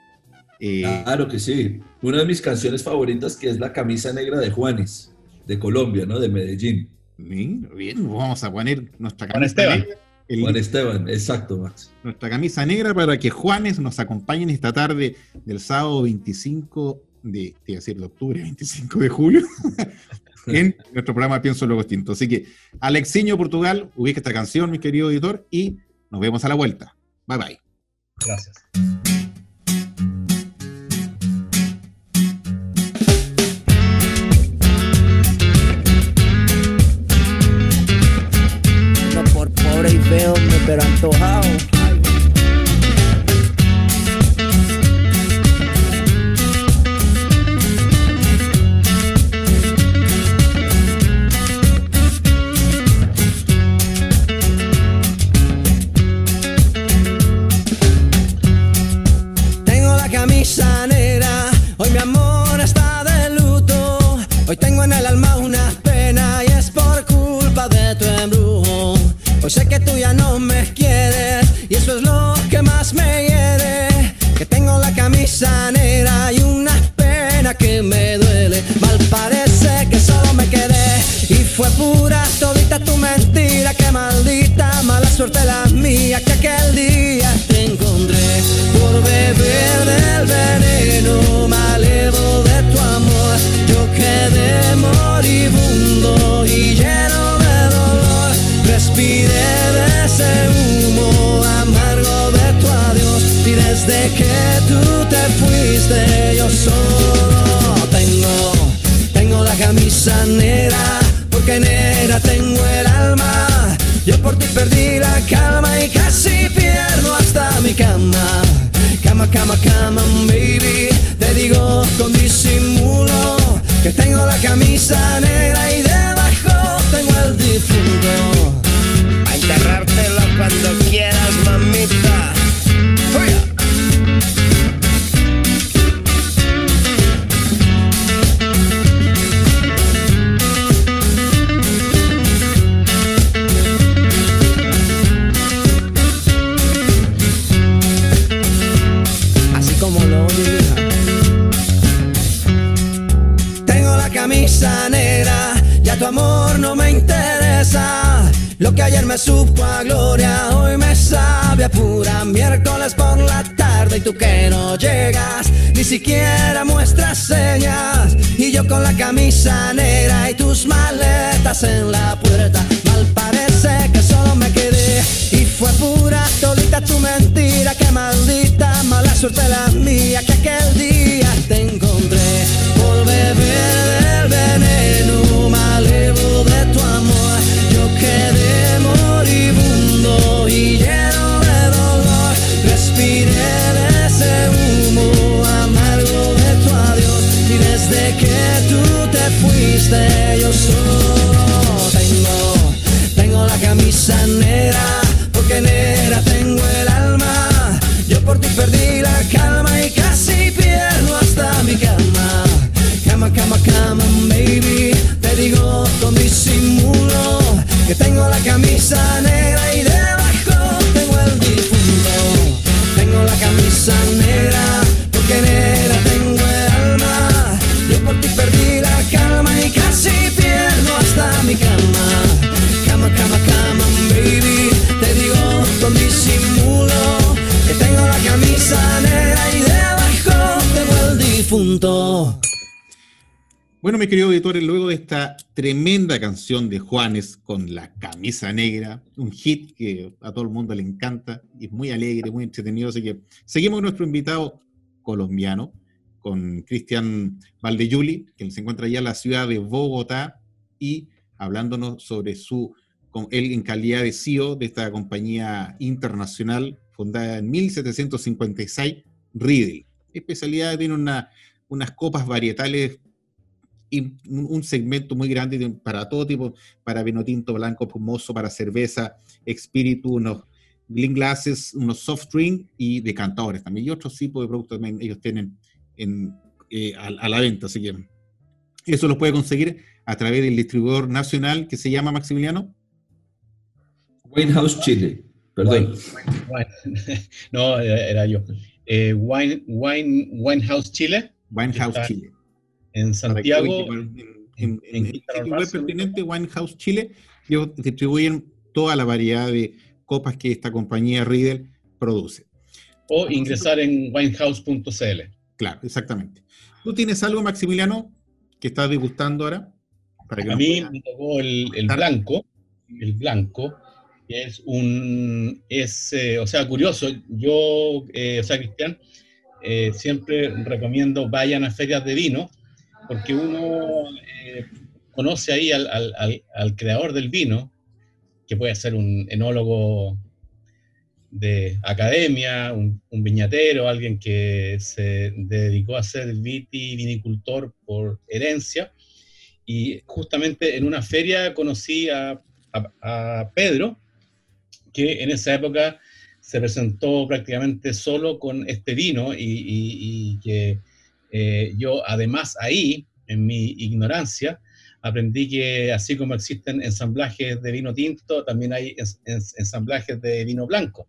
Eh, claro que sí. Una de mis canciones favoritas que es La camisa negra de Juanes, de Colombia, ¿no? De Medellín. Bien, bien, vamos a poner nuestra camisa negra. Juan Esteban, exacto, Max. Nuestra camisa negra para que Juanes nos acompañen esta tarde del sábado 25 de, decir, de octubre, 25 de julio, en nuestro programa Pienso Luego Extinto. Así que, Alexiño Portugal, ubica esta canción, mi querido editor, y nos vemos a la vuelta. Bye bye. Gracias. No por pobre y feo, pero antojado. Pura miércoles por la tarde y tú que no llegas, ni siquiera muestras señas. Y yo con la camisa negra y tus maletas en la puerta, mal parece que solo me quedé. Y fue pura todita tu mentira, que maldita mala suerte la mía, que aquel día te encontré por beber del veneno malevo de tu amor. Yo quedé y lleno yo solo tengo, tengo la camisa negra, porque negra tengo el alma. Yo por ti perdí la calma y casi pierdo hasta mi cama. Cama, cama, cama, baby. Te digo con disimulo que tengo la camisa negra y de camisa negra, Bueno, mis queridos editores, luego de esta tremenda canción de Juanes con la camisa negra, un hit que a todo el mundo le encanta y es muy alegre, muy entretenido, así que seguimos con nuestro invitado colombiano, con Cristian Valdeyuli, que se encuentra allá en la ciudad de Bogotá y hablándonos sobre su, con él en calidad de CEO de esta compañía internacional fundada en 1756, Riddle. Especialidad tiene una unas copas varietales y un segmento muy grande para todo tipo, para vino tinto, blanco, espumoso, para cerveza, espíritu, unos green glasses, unos soft drink y decantadores también. Y otros tipos de productos también ellos tienen en, eh, a, la venta, así que eso lo puede conseguir a través del distribuidor nacional que se llama Maximiliano. Winehouse Chile, perdón. no, era yo. Eh, Wine, Wine, Winehouse Chile. Winehouse Chile. En Santiago. En, el web pertinente, Winehouse Chile, ellos distribuyen toda la variedad de copas que esta compañía Riedel produce. O ingresar en winehouse.cl. Claro, exactamente. ¿Tú tienes algo, Maximiliano, que estás degustando ahora? Para a mí me tocó el, blanco, el blanco, que es un, es, eh, o sea, curioso, yo, eh, o sea, Cristian, eh, siempre recomiendo vayan a ferias de vino, porque uno conoce ahí al, al, creador del vino, que puede ser un enólogo de academia, un, viñatero, alguien que se dedicó a ser viti vinicultor por herencia. Y justamente en una feria conocí a, Pedro, que en esa época se presentó prácticamente solo con este vino y, que eh, yo además ahí, en mi ignorancia, aprendí que así como existen ensamblajes de vino tinto, también hay ensamblajes de vino blanco.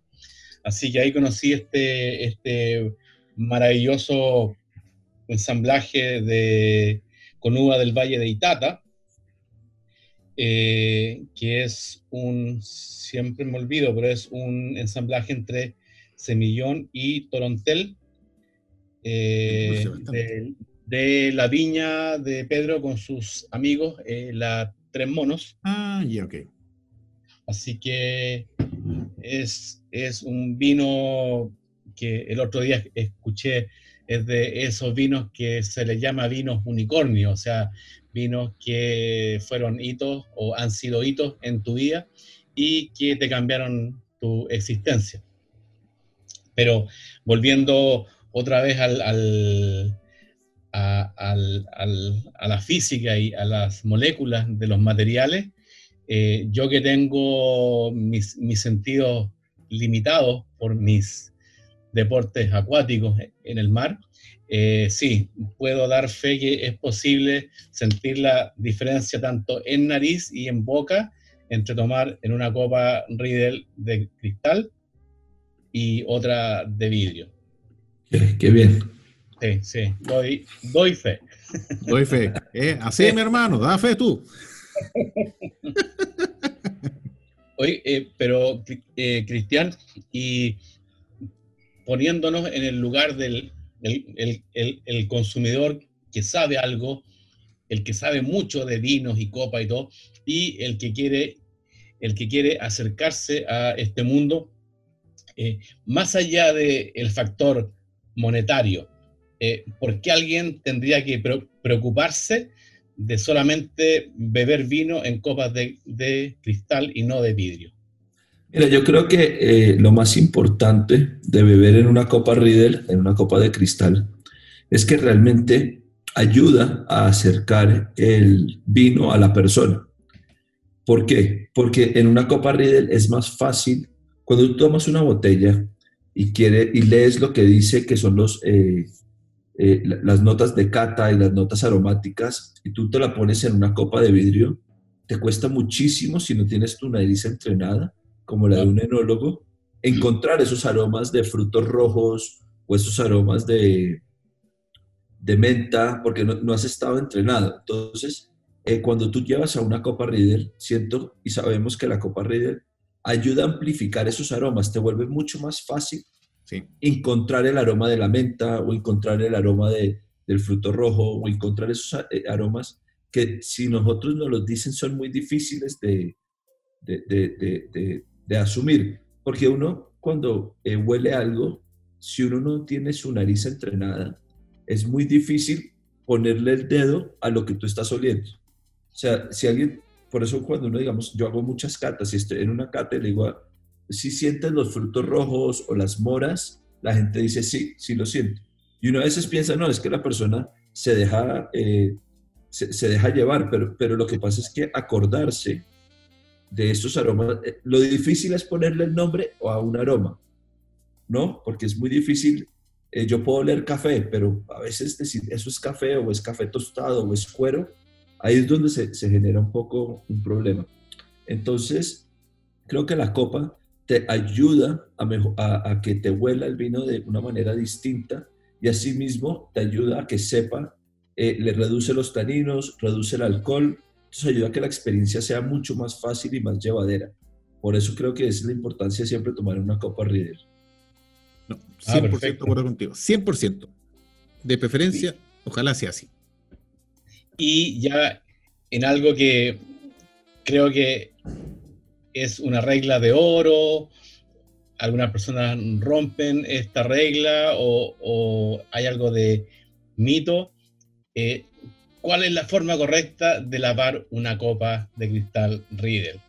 Así que ahí conocí este, este maravilloso ensamblaje de con uva del Valle de Itata, eh, que es un, siempre me olvido, pero es un ensamblaje entre Semillón y Torontel, eh, de la viña de Pedro con sus amigos, eh, la Tres Monos. Ah, ya, ok. Así que es, es un vino que el otro día escuché, es de esos vinos que se les llama vinos unicornio, o sea, vinos que fueron hitos o han sido hitos en tu vida y que te cambiaron tu existencia. Pero volviendo otra vez al, a, la física y a las moléculas de los materiales, eh, yo que tengo mis, sentidos limitados por mis deportes acuáticos en el mar, eh, sí, puedo dar fe que es posible sentir la diferencia tanto en nariz y en boca entre tomar en una copa Riedel de cristal y otra de vidrio. Qué bien. Sí, sí, doy, doy fe. Doy fe. ¿eh? Así, mi hermano, da fe tú. Oye, eh, pero eh, Cristian, y poniéndonos en el lugar del el, consumidor que sabe algo, el que sabe mucho de vinos y copa y todo, y el que quiere, el que quiere acercarse a este mundo, más allá del factor monetario, eh, ¿por qué alguien tendría que preocuparse de solamente beber vino en copas de, cristal y no de vidrio? Mira, yo creo que eh, lo más importante de beber en una copa Riedel, en una copa de cristal, es que realmente ayuda a acercar el vino a la persona. ¿Por qué? Porque en una copa Riedel es más fácil, cuando tú tomas una botella y, quiere, y lees lo que dice que son los, eh, eh, las notas de cata y las notas aromáticas y tú te la pones en una copa de vidrio, te cuesta muchísimo si no tienes tu nariz entrenada, como la de un enólogo, encontrar esos aromas de frutos rojos o esos aromas de, de menta, porque no, has estado entrenado. Entonces, eh, cuando tú llevas a una copa Riedel, siento y sabemos que la copa Riedel ayuda a amplificar esos aromas, te vuelve mucho más fácil encontrar el aroma de la menta o encontrar el aroma de, del fruto rojo o encontrar esos eh, aromas que si nosotros nos los dicen son muy difíciles de, de, de asumir. Porque uno cuando eh, huele algo, si uno no tiene su nariz entrenada, es muy difícil ponerle el dedo a lo que tú estás oliendo. O sea, si alguien, por eso cuando uno, digamos, yo hago muchas catas, y estoy en una cata y le digo, si sientes los frutos rojos o las moras, la gente dice sí, sí lo siento. Y uno a veces piensa, no, es que la persona se deja, eh, se, deja llevar, pero, pero lo que pasa es que acordarse de estos aromas, eh, lo difícil es ponerle el nombre a un aroma, ¿no? Porque es muy difícil. Eh, yo puedo leer café, pero a veces decir eso es café o es café tostado o es cuero, ahí es donde se, se genera un poco un problema. Entonces, creo que la copa te ayuda a, a, que te huela el vino de una manera distinta y asimismo te ayuda a que sepa, eh, le reduce los taninos, reduce el alcohol, entonces ayuda a que la experiencia sea mucho más fácil y más llevadera. Por eso creo que es la importancia siempre tomar una copa Riedel. No, 100% ah, de acuerdo contigo, 100%. De preferencia, ojalá sea así. Y ya en algo que creo que es una regla de oro, algunas personas rompen esta regla o, hay algo de mito. Eh, ¿Cuál es la forma correcta de lavar una copa de cristal Riedel?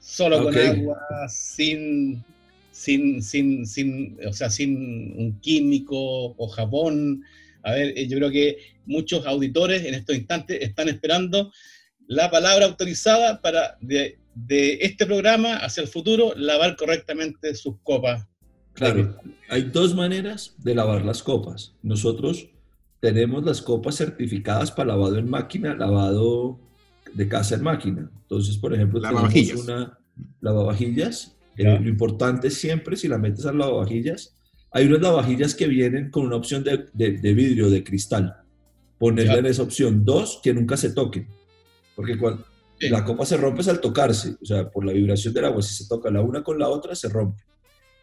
Solo con agua, sin, sin, sin, sin, o sea, sin un químico o jabón. A ver, eh, yo creo que muchos auditores en estos instantes están esperando la palabra autorizada para de, este programa hacia el futuro lavar correctamente sus copas. Claro, hay dos maneras de lavar las copas. Nosotros tenemos las copas certificadas para lavado en máquina, lavado de casa en máquina. Entonces, por ejemplo, tenemos una lavavajillas. Eh, lo importante siempre, si la metes a lavavajillas, hay unas lavavajillas que vienen con una opción de, de, vidrio, de cristal. Ponerle en esa opción dos que nunca se toquen porque cuando la copa se rompe es al tocarse, o sea, por la vibración del agua, si se toca la una con la otra, se rompe.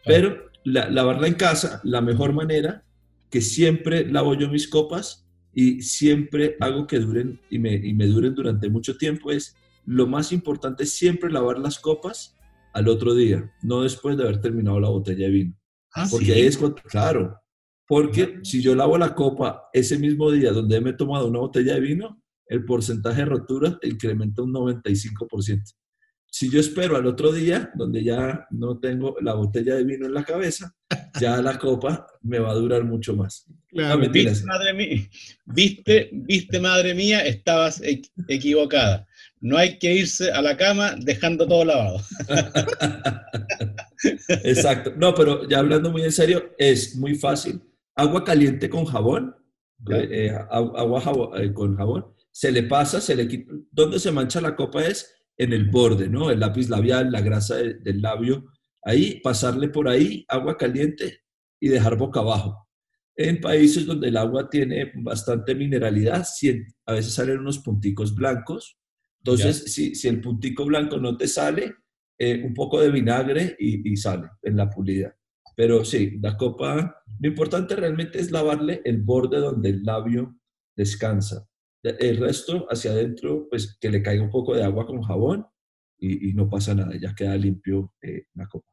Pero lavarla en casa, la mejor manera, que siempre lavo yo mis copas y siempre hago que duren y me, y me duren durante mucho tiempo, es lo más importante siempre lavar las copas al otro día, no después de haber terminado la botella de vino. Ah, porque ahí es cuando, claro, porque si yo lavo la copa ese mismo día donde me he tomado una botella de vino, el porcentaje de rotura incrementa un 95%. Si yo espero al otro día, donde ya no tengo la botella de vino en la cabeza, ya la copa me va a durar mucho más. Claro, viste, madre mía, viste, viste, madre mía, estabas equivocada. No hay que irse a la cama dejando todo lavado. Exacto. No, pero ya hablando muy en serio, es muy fácil. Agua caliente con jabón, eh, agua eh, con jabón, se le pasa, se le quita. ¿Dónde se mancha la copa es? En el borde, ¿no? El lápiz labial, la grasa del labio. Ahí, pasarle por ahí agua caliente y dejar boca abajo. En países donde el agua tiene bastante mineralidad, a veces salen unos punticos blancos. Entonces, si, si, el puntico blanco no te sale, eh, un poco de vinagre y, y sale en la pulida. Pero sí, la copa, lo importante realmente es lavarle el borde donde el labio descansa. El resto hacia adentro, pues que le caiga un poco de agua con jabón y, no pasa nada, ya queda limpio eh, la copa.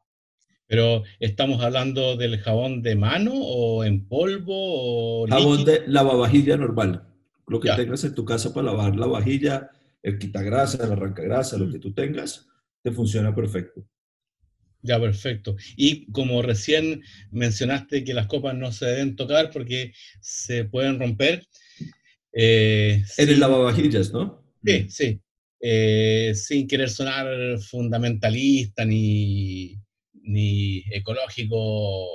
Pero estamos hablando del jabón de mano o en polvo o jabón de lavavajilla normal. Lo que tengas en tu casa para lavar la vajilla, el quitagrasa, el arrancagrasa, lo mm. que tú tengas, te funciona perfecto. Ya, perfecto. Y como recién mencionaste que las copas no se deben tocar porque se pueden romper, eh, en el lavavajillas, ¿no? Sí, sí. Eh, sin querer sonar fundamentalista ni, ni ecológico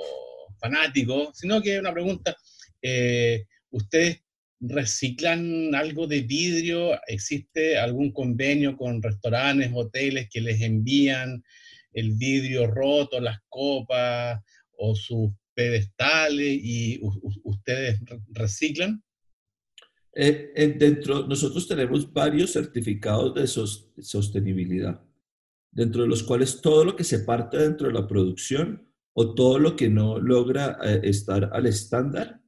fanático, sino que una pregunta, eh, ¿ustedes reciclan algo de vidrio? ¿Existe algún convenio con restaurantes, hoteles que les envían el vidrio roto, las copas o sus pedestales y ustedes reciclan? Eh, dentro, nosotros tenemos varios certificados de sostenibilidad, dentro de los cuales todo lo que se parte dentro de la producción o todo lo que no logra eh, estar al estándar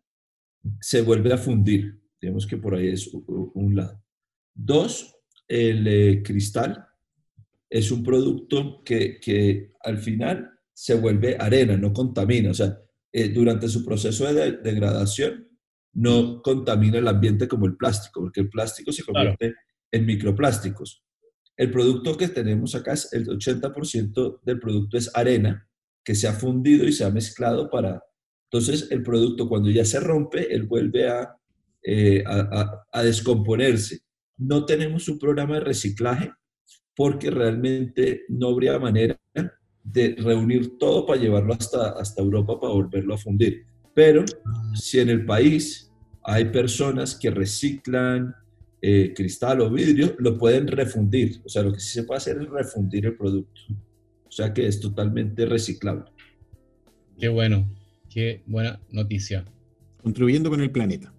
se vuelve a fundir. Digamos que por ahí es un lado. Dos, el eh, cristal es un producto que, que, al final se vuelve arena, no contamina. O sea, durante su proceso de degradación, no contamina el ambiente como el plástico, porque el plástico se convierte en microplásticos. El producto que tenemos acá es el 80% del producto es arena que se ha fundido y se ha mezclado para, Entonces, el producto cuando ya se rompe, él vuelve a, eh, a, descomponerse. No tenemos un programa de reciclaje porque realmente no habría manera de reunir todo para llevarlo hasta, hasta Europa para volverlo a fundir. Pero si en el país hay personas que reciclan eh, cristal o vidrio, lo pueden refundir. O sea, lo que sí se puede hacer es refundir el producto. O sea que es totalmente reciclable. Qué bueno, qué buena noticia. Contribuyendo con el planeta.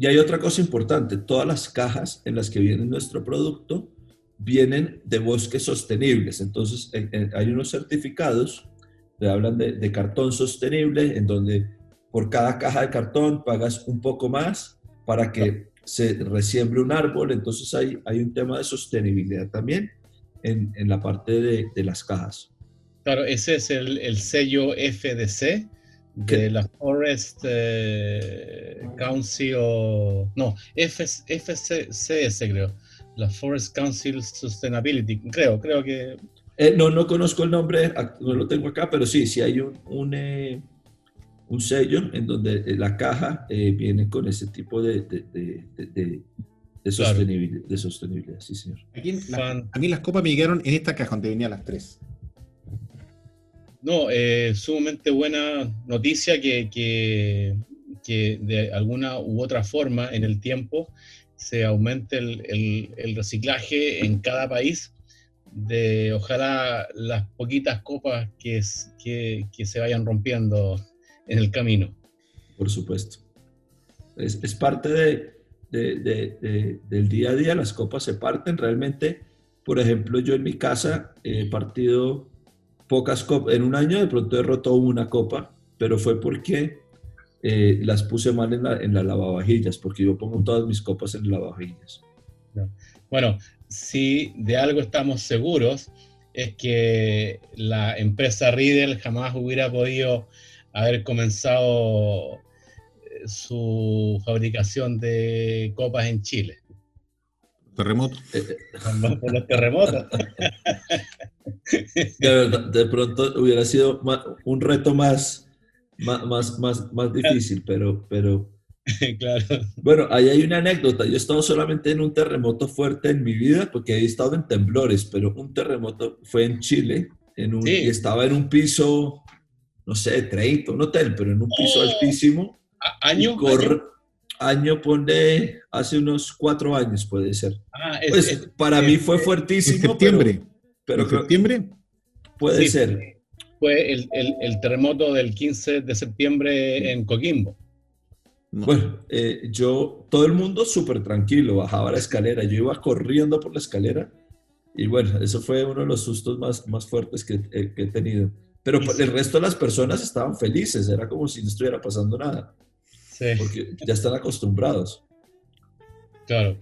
Y hay otra cosa importante, todas las cajas en las que viene nuestro producto vienen de bosques sostenibles. Entonces, hay unos certificados que hablan de, cartón sostenible, en donde por cada caja de cartón pagas un poco más para que se resiembre un árbol. Entonces, hay, hay un tema de sostenibilidad también en, en la parte de, las cajas. Claro, ese es el sello FDC de la Forest eh, Council, no, FCS creo, la Forest Council Sustainability, creo, creo que... Eh, no, no conozco el nombre, no lo tengo acá, pero sí, sí hay un, un, eh, un sello en donde la caja viene con ese tipo de, de, de, de sostenibilidad, de sostenibilidad, sí, señor. Aquí, a mí las copas me llegaron en esta caja donde venían las tres. No, eh, sumamente buena noticia que, que, de alguna u otra forma en el tiempo se aumente el, el, reciclaje en cada país de ojalá las poquitas copas que, que, que, se vayan rompiendo en el camino. Por supuesto. Es, es parte de, de, del día a día, las copas se parten realmente. Por ejemplo, yo en mi casa he partido pocas copas. En un año de pronto he roto una copa, pero fue porque eh, las puse mal en, la, en las lavavajillas, porque yo pongo todas mis copas en lavavajillas. Bueno, si de algo estamos seguros, es que la empresa Riedel jamás hubiera podido haber comenzado eh, su fabricación de copas en Chile. Terremoto. Por los terremotos. De, pronto hubiera sido un reto más, más, más, más, difícil, pero, pero... Claro. Bueno, ahí hay una anécdota. Yo he estado solamente en un terremoto fuerte en mi vida, porque he estado en temblores, pero un terremoto fue en Chile, en un, y estaba en un piso, no sé, 30, un hotel, pero en un piso oh. altísimo. ¿Año? año pone hace unos cuatro años, puede ser. Ah, pues, para mí fue fuertísimo. En septiembre. Pero, ¿En septiembre? Puede ser. Fue el, el, terremoto del 15 de septiembre en Coquimbo. Bueno, eh, yo, todo el mundo súper tranquilo, bajaba la escalera, yo iba corriendo por la escalera y bueno, eso fue uno de los sustos más, más fuertes que, eh, que he tenido. Pero el resto de las personas estaban felices, era como si no estuviera pasando nada. Porque ya están acostumbrados. Claro,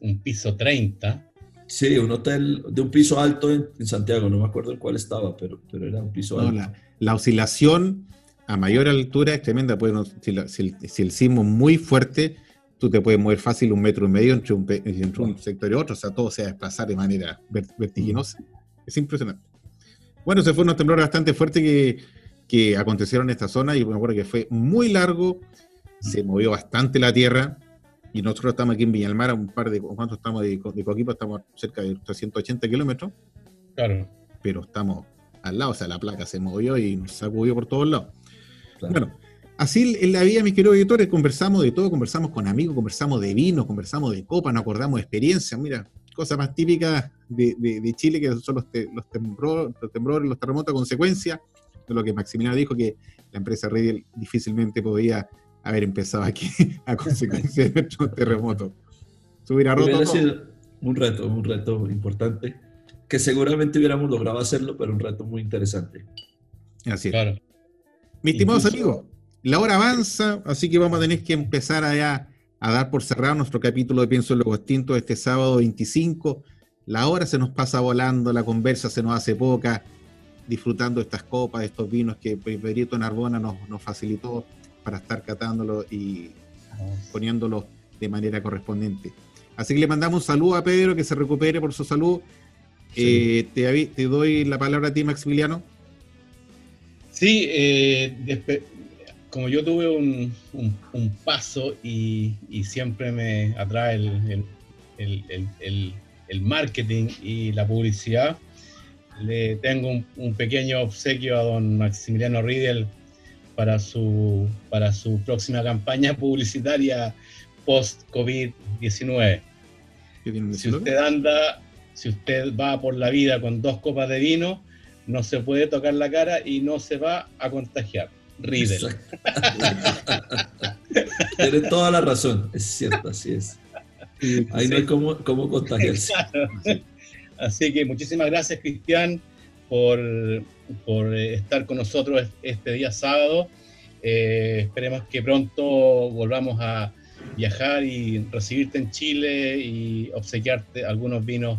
un piso 30. Sí, un hotel de un piso alto en, Santiago, no me acuerdo en cuál estaba, pero, pero era un piso alto. La, oscilación a mayor altura es tremenda, pues, si, el, sismo es muy fuerte, tú te puedes mover fácil un metro y medio entre un, entre un sector y otro, o sea, todo se va a desplazar de manera vertiginosa. Es impresionante. Bueno, se fue unos temblores bastante fuertes que, que acontecieron en esta zona y me acuerdo que fue muy largo, se movió bastante la tierra y nosotros estamos aquí en Viñalmar, a un par de, ¿cuánto estamos de, de Coquimbo? Estamos cerca de 380 kilómetros. Claro. Pero estamos al lado, o sea, la placa se movió y nos sacudió por todos lados. Bueno, así en la vida, mis queridos editores, conversamos de todo, conversamos con amigos, conversamos de vino, conversamos de copa, nos acordamos de experiencias, mira, cosas más típicas de, de, Chile, que son los, los, temblores, los temblores, los terremotos a consecuencia de lo que Maximiliano dijo, que la empresa Riedel difícilmente podía haber empezado aquí a consecuencia de nuestro terremoto. Hubiera sido un reto, un reto importante, que seguramente hubiéramos logrado hacerlo, pero un reto muy interesante. Así es. Claro. Mis estimados amigos, la hora avanza, así que vamos a tener que empezar a, a dar por cerrado nuestro capítulo de Pienso en lo Distinto este sábado 25. La hora se nos pasa volando, la conversa se nos hace poca, disfrutando estas copas, estos vinos que Pedrito Narbona nos, nos facilitó para estar catándolo y poniéndolo de manera correspondiente. Así que le mandamos un saludo a Pedro, que se recupere por su salud. Eh, te, doy la palabra a ti, Maximiliano. Sí, eh, como yo tuve un, paso y, siempre me atrae el, el, marketing y la publicidad, le tengo un, pequeño obsequio a don Maximiliano Riedel para su, para su próxima campaña publicitaria post-COVID-19. Si usted anda, si usted va por la vida con dos copas de vino, no se puede tocar la cara y no se va a contagiar. Riedel. Tiene toda la razón, es cierto, así es. Ahí no hay cómo, cómo contagiarse. Así que muchísimas gracias, Cristian, por, por eh, estar con nosotros este día sábado. Eh, esperemos que pronto volvamos a viajar y recibirte en Chile y obsequiarte algunos vinos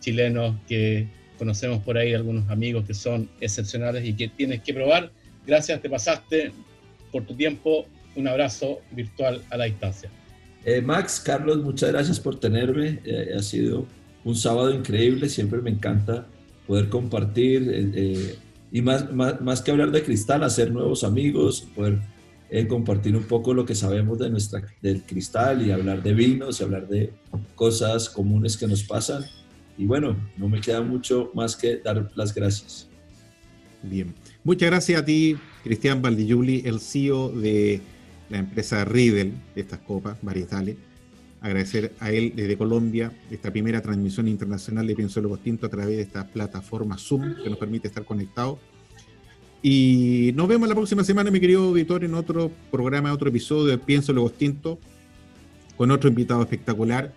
chilenos que conocemos por ahí, algunos amigos que son excepcionales y que tienes que probar. Gracias, te pasaste por tu tiempo. Un abrazo virtual a la distancia. Eh, Max, Carlos, muchas gracias por tenerme. ha sido un sábado increíble, siempre me encanta poder compartir eh, eh, y más, más, que hablar de cristal, hacer nuevos amigos, poder eh, compartir un poco lo que sabemos de nuestra, del cristal y hablar de vinos y hablar de cosas comunes que nos pasan. Y bueno, no me queda mucho más que dar las gracias. Bien, muchas gracias a ti, Cristian Valdigiuli, el CEO de la empresa Riedel, de estas copas varietales agradecer a él desde Colombia esta primera transmisión internacional de Pienso Luego Tinto a través de esta plataforma Zoom que nos permite estar conectados. Y nos vemos la próxima semana, mi querido auditor, en otro programa, otro episodio de Pienso Luego Tinto con otro invitado espectacular.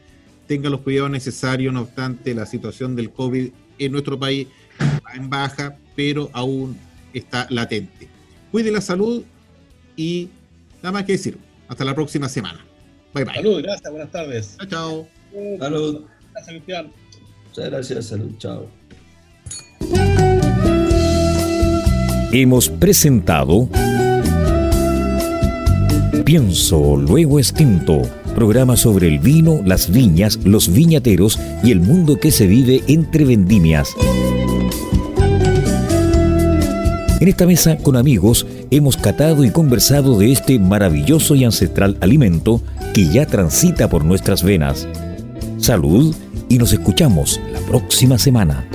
Tenga los cuidados necesarios, no obstante, la situación del COVID en nuestro país va en baja, pero aún está latente. Cuide la salud y nada más que decir. Hasta la próxima semana. Bye bye. Salud, gracias, buenas tardes. Chao, chao. Salud. Gracias, Cristian. Muchas gracias, salud, chao. Hemos presentado Pienso, luego extinto. Programa sobre el vino, las viñas, los viñateros y el mundo que se vive entre vendimias. En esta mesa con amigos hemos catado y conversado de este maravilloso y ancestral alimento que ya transita por nuestras venas. Salud y nos escuchamos la próxima semana.